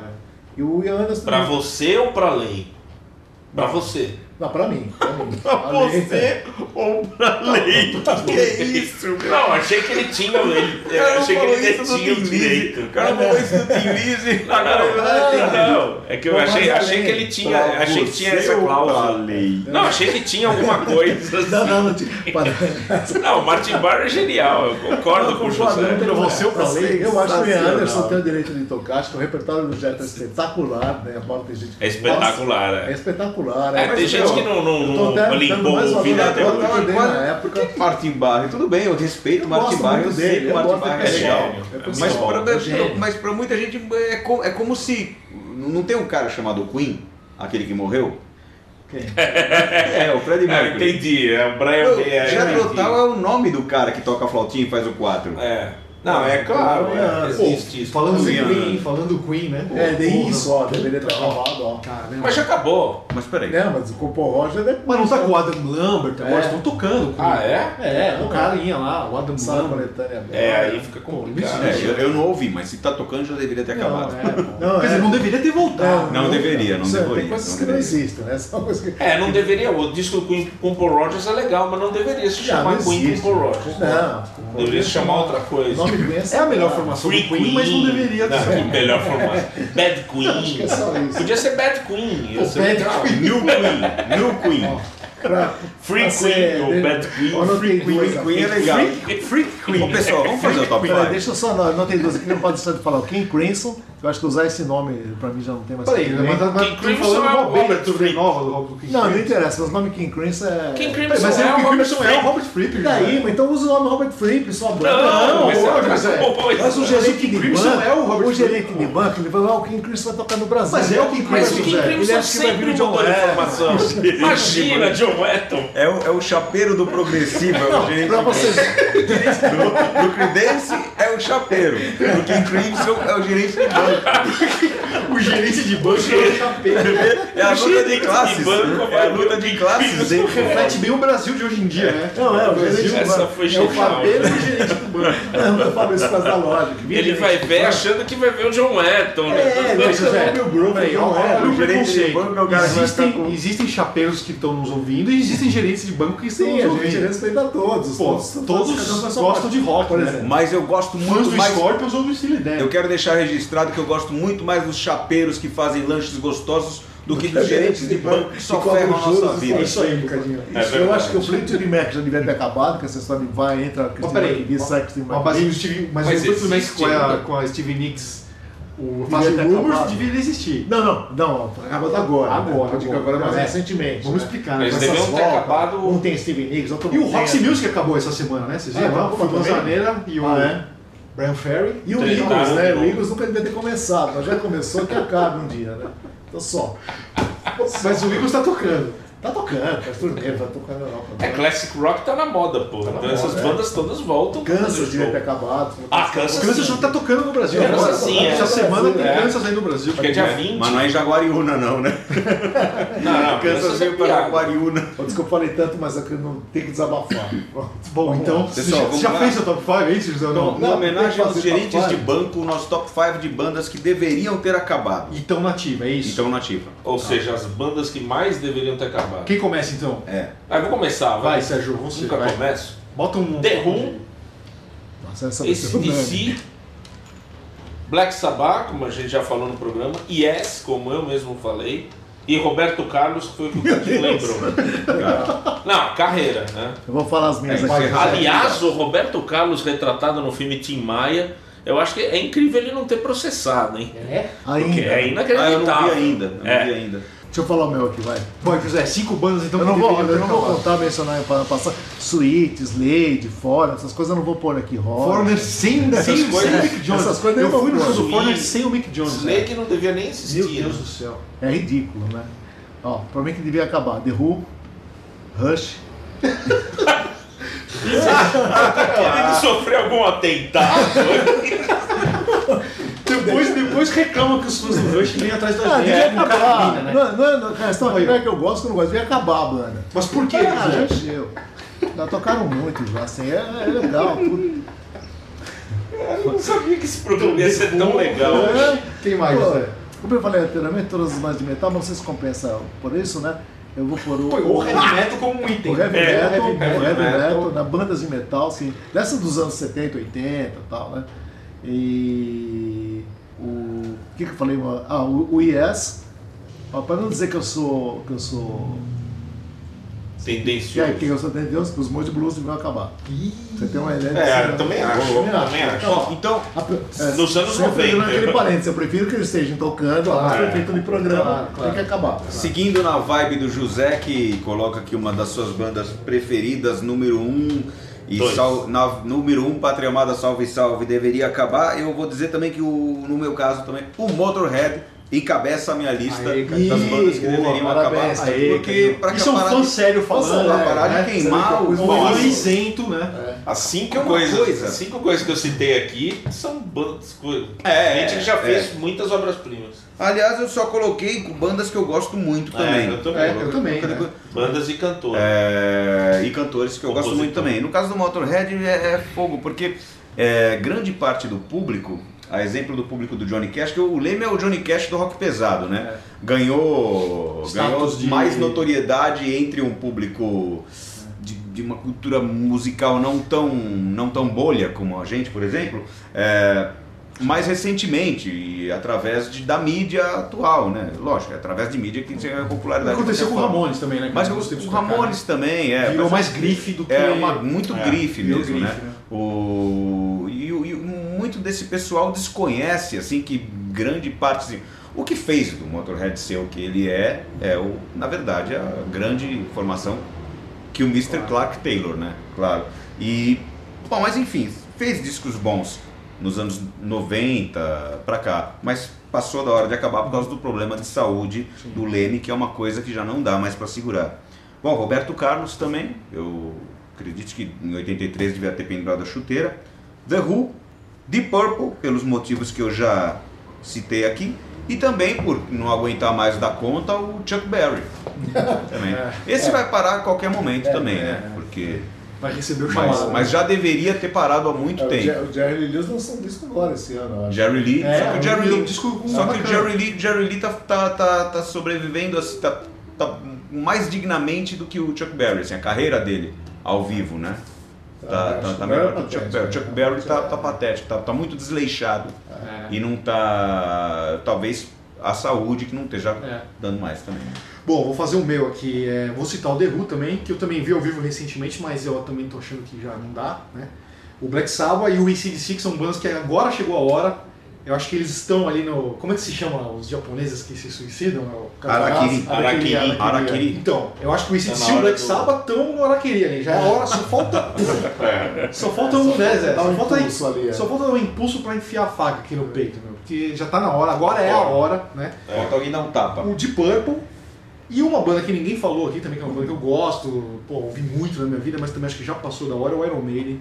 E o Ian Anderson... Pra você ou pra lei? Pra você. Não, pra mim. Pra mim. [LAUGHS] Pra A lei- você ou pra lei? Que isso? Não, achei que ele tinha. Ele, eu achei que ele tinha o direito. O cara falou isso do Tim Lizzy. Ah, não, não, é que eu achei, achei que ele tinha, achei que tinha essa cláusula. lei? Não, achei que tinha alguma [LAUGHS] coisa. Não, assim. não, não. tinha- para- Não, o Martin Barr é genial, eu concordo com o José. Pra você ou pra lei? Eu acho que o. Anderson tem o direito de tocar, acho que o repertório do Jethro é espetacular, né? Embora tem gente que É espetacular, gosta. É é. espetacular. É, tem gente que não, não, não limpou mais o à até Agora, na época. Que Martin Barre? Tudo bem, eu respeito Eu o Martin Barre, eu sei que o Martin Barre é legal. Mas pra, gênio. mas pra muita gente é como, é como se. Não tem um cara chamado Queen, aquele que morreu? Quem? É, o Freddie É, Mercury. entendi, é o Brian May. é, Jethro. Tull é o nome do cara que toca a flautinha e faz o 4. É. Não, é claro, é, existe isso. Falando Queen, né? falando do Queen, né? É, nem Porra. isso, ó, deveria ter acabado, ó. Caramba. Mas já acabou. Mas peraí. É, mas o Paul Roger é Mas não tá com o Adam Lambert agora, É. estão tocando. o Queen. Ah, é? É, o Não, carinha lá, o Adam Lambert. É, aí fica complicado. É, eu, eu não ouvi, mas se tá tocando já deveria ter Não, acabado. é, não, Quer é. dizer, não deveria ter voltado. Não deveria, não é, deveria, Tem coisas não que não existem, né? São coisas que. É, não deveria. O disco do Queen com Paul Rogers é legal, mas não deveria se chamar não Queen com Paul Rogers. Não. Deveria se chamar outra O coisa. Nome Queen É a melhor formação Free do Queen, mas não deveria Não, ser. que melhor formato. Bad Queen. Acho que é só isso. Podia ser Bad Queen. Ia Pô, ser Bad legal. New Queen, New Queen. Pra, Free pra Queen ser- ou de- Bad Queen. Anotei Queen, Queen é legal. Free Queen. Ô, pessoal, vamos fazer o top Peraí, 5. deixa eu só anotei duas aqui, não pode deixar de falar. O King Crimson, eu acho que usar esse nome pra mim já não tem mais Peraí, sentido. mas, mas, mas King tô Crimson falando é o Robert Fripp. nova do Robert King Não, não Crimson. interessa, mas o nome King Crimson é. King Crimson Mas é, é o King Robert Crimson é o Fripp. Robert Fripp. E daí, mas então usa o nome Robert Fripp, sua banda. Não, mas é outra mas é- coisa. Mas o gerente de King Crimson banco, é o Robert o gerente Fripp. de banco, ele falou, ah, o King Crimson vai tocar no Brasil. Mas é o King Mas o Crimson, King Crimson acha que vai sempre vir o John mudou de informação. [LAUGHS] Imagina, John Wetton. É o, é o chapeiro do progressivo, é o Não, gerente pra vocês. [LAUGHS] do, Creedence é o chapeiro. Do King Crimson é o gerente de banco. O gerente de banco é o chapeiro. É a luta de classes. banco É a luta de classes. hein? Reflete bem o Brasil de hoje em dia, né? Não, é, o gerente de Essa banco. foi É o gerente do banco. Não, eu falo isso por causa da lógica. Ele vai ver achando que vai ver o John Wetton. né? É, que é é. olha o gerente de banco é o cara Existem, existem chapeiros que estão nos ouvindo e existem gerentes de banco que estão Sim, nos a gente ouvindo. respeita todos. Pô, todos gostam de rock, por né? exemplo. Mas eu gosto Fãs muito do mais. Scorpions ou do Steely Dan. Eu quero deixar registrado que eu gosto muito mais dos chapeiros que fazem lanches gostosos do que dos gerentes de banco que só ferram a nossa vida. É isso aí, Bocadinho. É eu acho que o Fleetwood Mac já devia ter acabado, que essa história de vai, entra, Christine McVie, sai Christine McVie. o Steve, mas, o Fleetwood Mac com a, com a Stevie Nicks, o Devia Fast Rumors deveria existir. Não, não, não, acabando agora. Agora, né? Agora. agora mais É. recentemente. Vamos né? explicar. Mas né? Deviam ter acabado- Um tem Steve Nicks, outro E o. Roxy Music acabou essa semana, né? Vocês Ah, viram? acabou Foi o também? Lanzaneira e o Ah, é? Brian Ferry. E o Eagles, né? O. Eagles nunca devia ter começado, mas já começou que acabe um dia, né? Então só. Mas o Eagles tá tocando. Tá tocando, faz turnê, vai tocar na Europa. É, Classic Rock tá na moda, pô. Tá na então essas moda, é. bandas todas voltam. pra Kansas devia show. ter acabado. Ah, Kansas Kansas já tá tocando no Brasil. Kansas agora. sim, é. Essa semana tem É. Kansas aí no Brasil. Acho que é dia 20. Mas não é em Jaguariúna, não, né? Não, não, [LAUGHS] Kansas veio para piada. Jaguariúna. Desculpa, eu falei tanto, mas eu não tenho que desabafar. Pronto. Bom, Vamos então, você já, lá. fez o top 5, é isso, José? Não. Não. Que homenagem aos gerentes de banco, o nosso top 5 de bandas que deveriam ter acabado. E tão nativa, é isso? Então nativa. Ou seja, as bandas que mais deveriam ter acabado. Quem começa então? É. Ah, eu vou começar, vai. Vai, Sérgio, você. Nunca vai. começo. Bota um. The Who, Nossa, essa vai ser unânime. ACDC, Black Sabbath, como a gente já falou no programa, Yes, como eu mesmo falei, e Roberto Carlos, que foi o que o Cadinho [LAUGHS] lembrou. Não, carreira, né? Eu vou falar as minhas É, aqui. Aliás, o Roberto Carlos retratado no filme Tim Maia, eu acho que é incrível ele não ter processado, hein? É? Ainda. Porque é Ah, eu inacreditável. não vi ainda. Eu É. não vi ainda. Deixa eu falar o meu aqui, vai. Bom, José, cinco bandas então Eu que não vou, eu não vou contar, mencionar para passar. Suítes, Lady, Fora, essas coisas eu não vou pôr aqui. Rock. Foreigner sem, sem, coisas- sem o Mick Jones. essas coisas eu eu fui no não show do Sim. sem o Mick Jones. né? Slade não devia nem Meu existir. Deus né? do céu. É ridículo, né? Ó, pra mim que devia acabar. The Who, Rush. [LAUGHS] Ele sofreu algum atentado? [LAUGHS] Depois, depois reclamam que os fãs do Rush vêm atrás da Ah, gente com acabar. carabina, né? Não, é- não, é- não, a questão aqui Aí. não é que eu gosto, que eu não gosto. Devia acabar a banda. Mas por que, Ah, já encheu. Já tocaram muito já, assim, é, é legal. [LAUGHS] tudo. Eu não sabia que esse programa ia ser tão legal. É, Quem mais, pô, como eu falei anteriormente, todas as bandas de metal, mas não sei se compensa por isso, né? Eu vou pôr o. Põe o heavy metal como um item. O heavy É, metal, heavy metal, o heavy metal. metal, na bandas de metal, assim, dessas dos anos 70, 80 e tal, né? E o. O que, que eu falei? Ah, o, o Yes. Ó, Para não dizer que eu sou. que eu sou tendencioso. quem eu sou tendencioso? Os Moody Blues vão acabar. Você tem uma ideia É, disso, também acho, Também também acho. Então, Então, a- é, Nos anos sempre 90. Aquele parênteses, eu prefiro que eles estejam tocando, mas Claro. feito de programa, Claro, claro. tem que acabar. Seguindo na vibe do José, que coloca aqui uma das suas bandas preferidas, número 1, um, e sal, na, número 1, um, Pátria Amada Salve Salve, deveria acabar. Eu vou dizer também que, o, no meu caso, também, o Motorhead encabeça a minha lista Aê, cara. das bandas que boa, deveriam parabéns. acabar. Aê, porque pra Isso é um fã de- sério falando, pra né? parar de né? queimar que o Um Nossa. ano isento, né? É. As cinco, Que é uma coisas, coisa. cinco coisas que eu citei aqui são bandas. É, gente que já é. fez muitas obras-primas. Aliás, eu só coloquei bandas que eu gosto muito É, também. eu também. É, eu também, né? Bandas e cantores. É, e cantores que eu gosto Compositor. muito também. No caso do Motorhead é, é fogo, porque é, grande parte do público, a exemplo do público do Johnny Cash, que o Leme é o Johnny Cash do rock pesado, né? Ganhou, Status ganhou de- mais notoriedade entre um público de, de uma cultura musical não tão, não tão bolha como a gente, por exemplo, é, mais recentemente, e através de, da mídia atual, né? Lógico, é através de mídia que tem a popularidade. Aconteceu com o. Ramones também, né? Mas o, o cá, Ramones também, é. Virou mais grife do que. É uma, muito É, grife mesmo, grife, né? né? O, e, e muito desse pessoal desconhece, assim, que grande parte, assim, o que fez do Motorhead ser o que ele é, é, o, na verdade, a grande formação que o Mr. Clark Taylor, né? Claro. E, bom, mas enfim, fez discos bons nos anos 90 pra cá, mas passou da hora de acabar por causa do problema de saúde do Leme, que é uma coisa que já não dá mais pra segurar. Bom, Roberto Carlos também, eu acredito que em 83 devia ter pendurado a chuteira. The Who, Deep Purple, pelos motivos que eu já citei aqui, e também por não aguentar mais da conta o Chuck Berry. [LAUGHS] também. Esse vai parar a qualquer momento também, né? Porque Vai receber o mas, chamado. mas já deveria ter parado há muito É, o, tempo. Jer- o Jerry Lee Lewis lançou um disco agora esse ano, acho. Jerry Lee, É, só que o Jerry um Lee, disco só que o. Jerry Lee, Jerry Lee tá, tá, tá, tá sobrevivendo assim, tá, tá mais dignamente do que o Chuck Berry, assim, a carreira dele ao vivo, né? Tá, tá, tá que melhor que o Chuck Berry. O Chuck né? Berry tá, tá patético, tá, tá muito desleixado É. e não tá. Talvez a saúde que não esteja É. dando mais também. Bom, vou fazer o meu aqui. é, vou citar o The Who também, que eu também vi ao vivo recentemente, mas eu também tô achando que já não dá, né? O Black Sabbath e o ACDC, que são bandas que agora chegou a hora. Eu acho que eles estão ali no... Como é que se chama os japoneses que se suicidam? É o Harakiri. Harakiri. Harakiri. Então, eu acho que o ACDC Tá e o Black Sabbath estão no Harakiri ali. Já é a hora, só falta... [LAUGHS] É. [LAUGHS] Só falta um, né, Zé? Só falta, impulso ali, é. só falta um impulso pra enfiar a faca aqui no peito, meu. Porque já tá na hora, agora é a hora, né? Falta alguém dar um tapa. o Deep Purple e uma banda que ninguém falou aqui também, que é uma banda que eu gosto, pô, ouvi muito na minha vida, mas também acho que já passou da hora, é o Iron Maiden.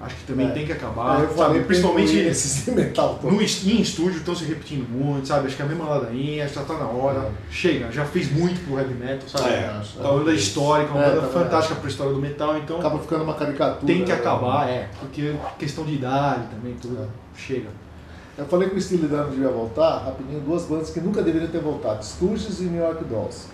Acho que também É. tem que acabar, É, eu sabe? falei Principalmente esses de metal todo. no, em estúdio estão se repetindo muito, sabe? Acho que é a mesma ladainha, já tá na hora. É. Chega, já fez muito pro heavy metal, sabe? É. acho. Uma banda histórica, uma É, banda também fantástica pra história do metal, então Acaba ficando uma caricatura. tem que né? acabar, é. Porque questão de idade também, tudo. Chega. Eu falei que o Steely Dan devia voltar, rapidinho, duas bandas que nunca deveriam ter voltado, Stooges e New York Dolls.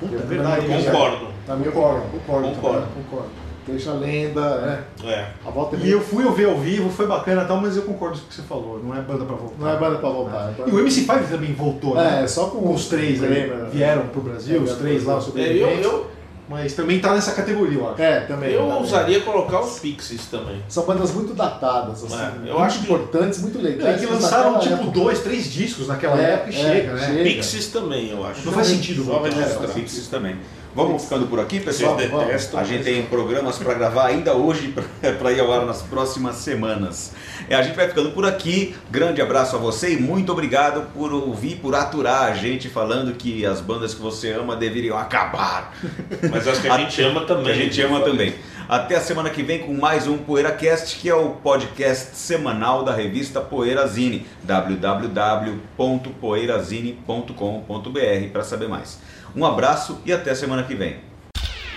Puta, Eu é verdade. Concordo. Na minha Concordo, concordo, Concordo. concordo. Deixa a lenda, né? É. A volta é E eu fui ouvir ao vivo, foi bacana e tal, mas eu concordo com o que você falou, não é banda pra voltar. Não é banda pra voltar. é banda- E o MC5 também voltou, né? É, só com Os três aí né? vieram pro Brasil, É, os três lá, os É, eu, eu, Mas também tá nessa categoria, eu acho. É, também. eu também. ousaria colocar os Pixies também. São bandas muito datadas, assim, É, eu muito acho que- importantes, muito É, legais. que mas lançaram tipo época- dois, três discos naquela É, época e é, chega, né? chega. Pixies também, eu acho. Não faz sentido. Nerd. Os Pixies também. Vamos ficando por aqui, Vocês pessoal? Vamos, detestam. A gente tem programas para gravar ainda hoje para [LAUGHS] ir ao ar nas próximas semanas. E a gente vai ficando por aqui. Grande abraço a você e muito obrigado por ouvir, por aturar a gente falando que as bandas que você ama deveriam acabar. [LAUGHS] Mas acho que a gente ama também. a gente ama também. Até a semana que vem com mais um PoeiraCast, que é o podcast semanal da revista Poeirazine. www.poeirazine.com.br para saber mais. Um abraço e até semana que vem.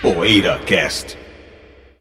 PoeiraCast.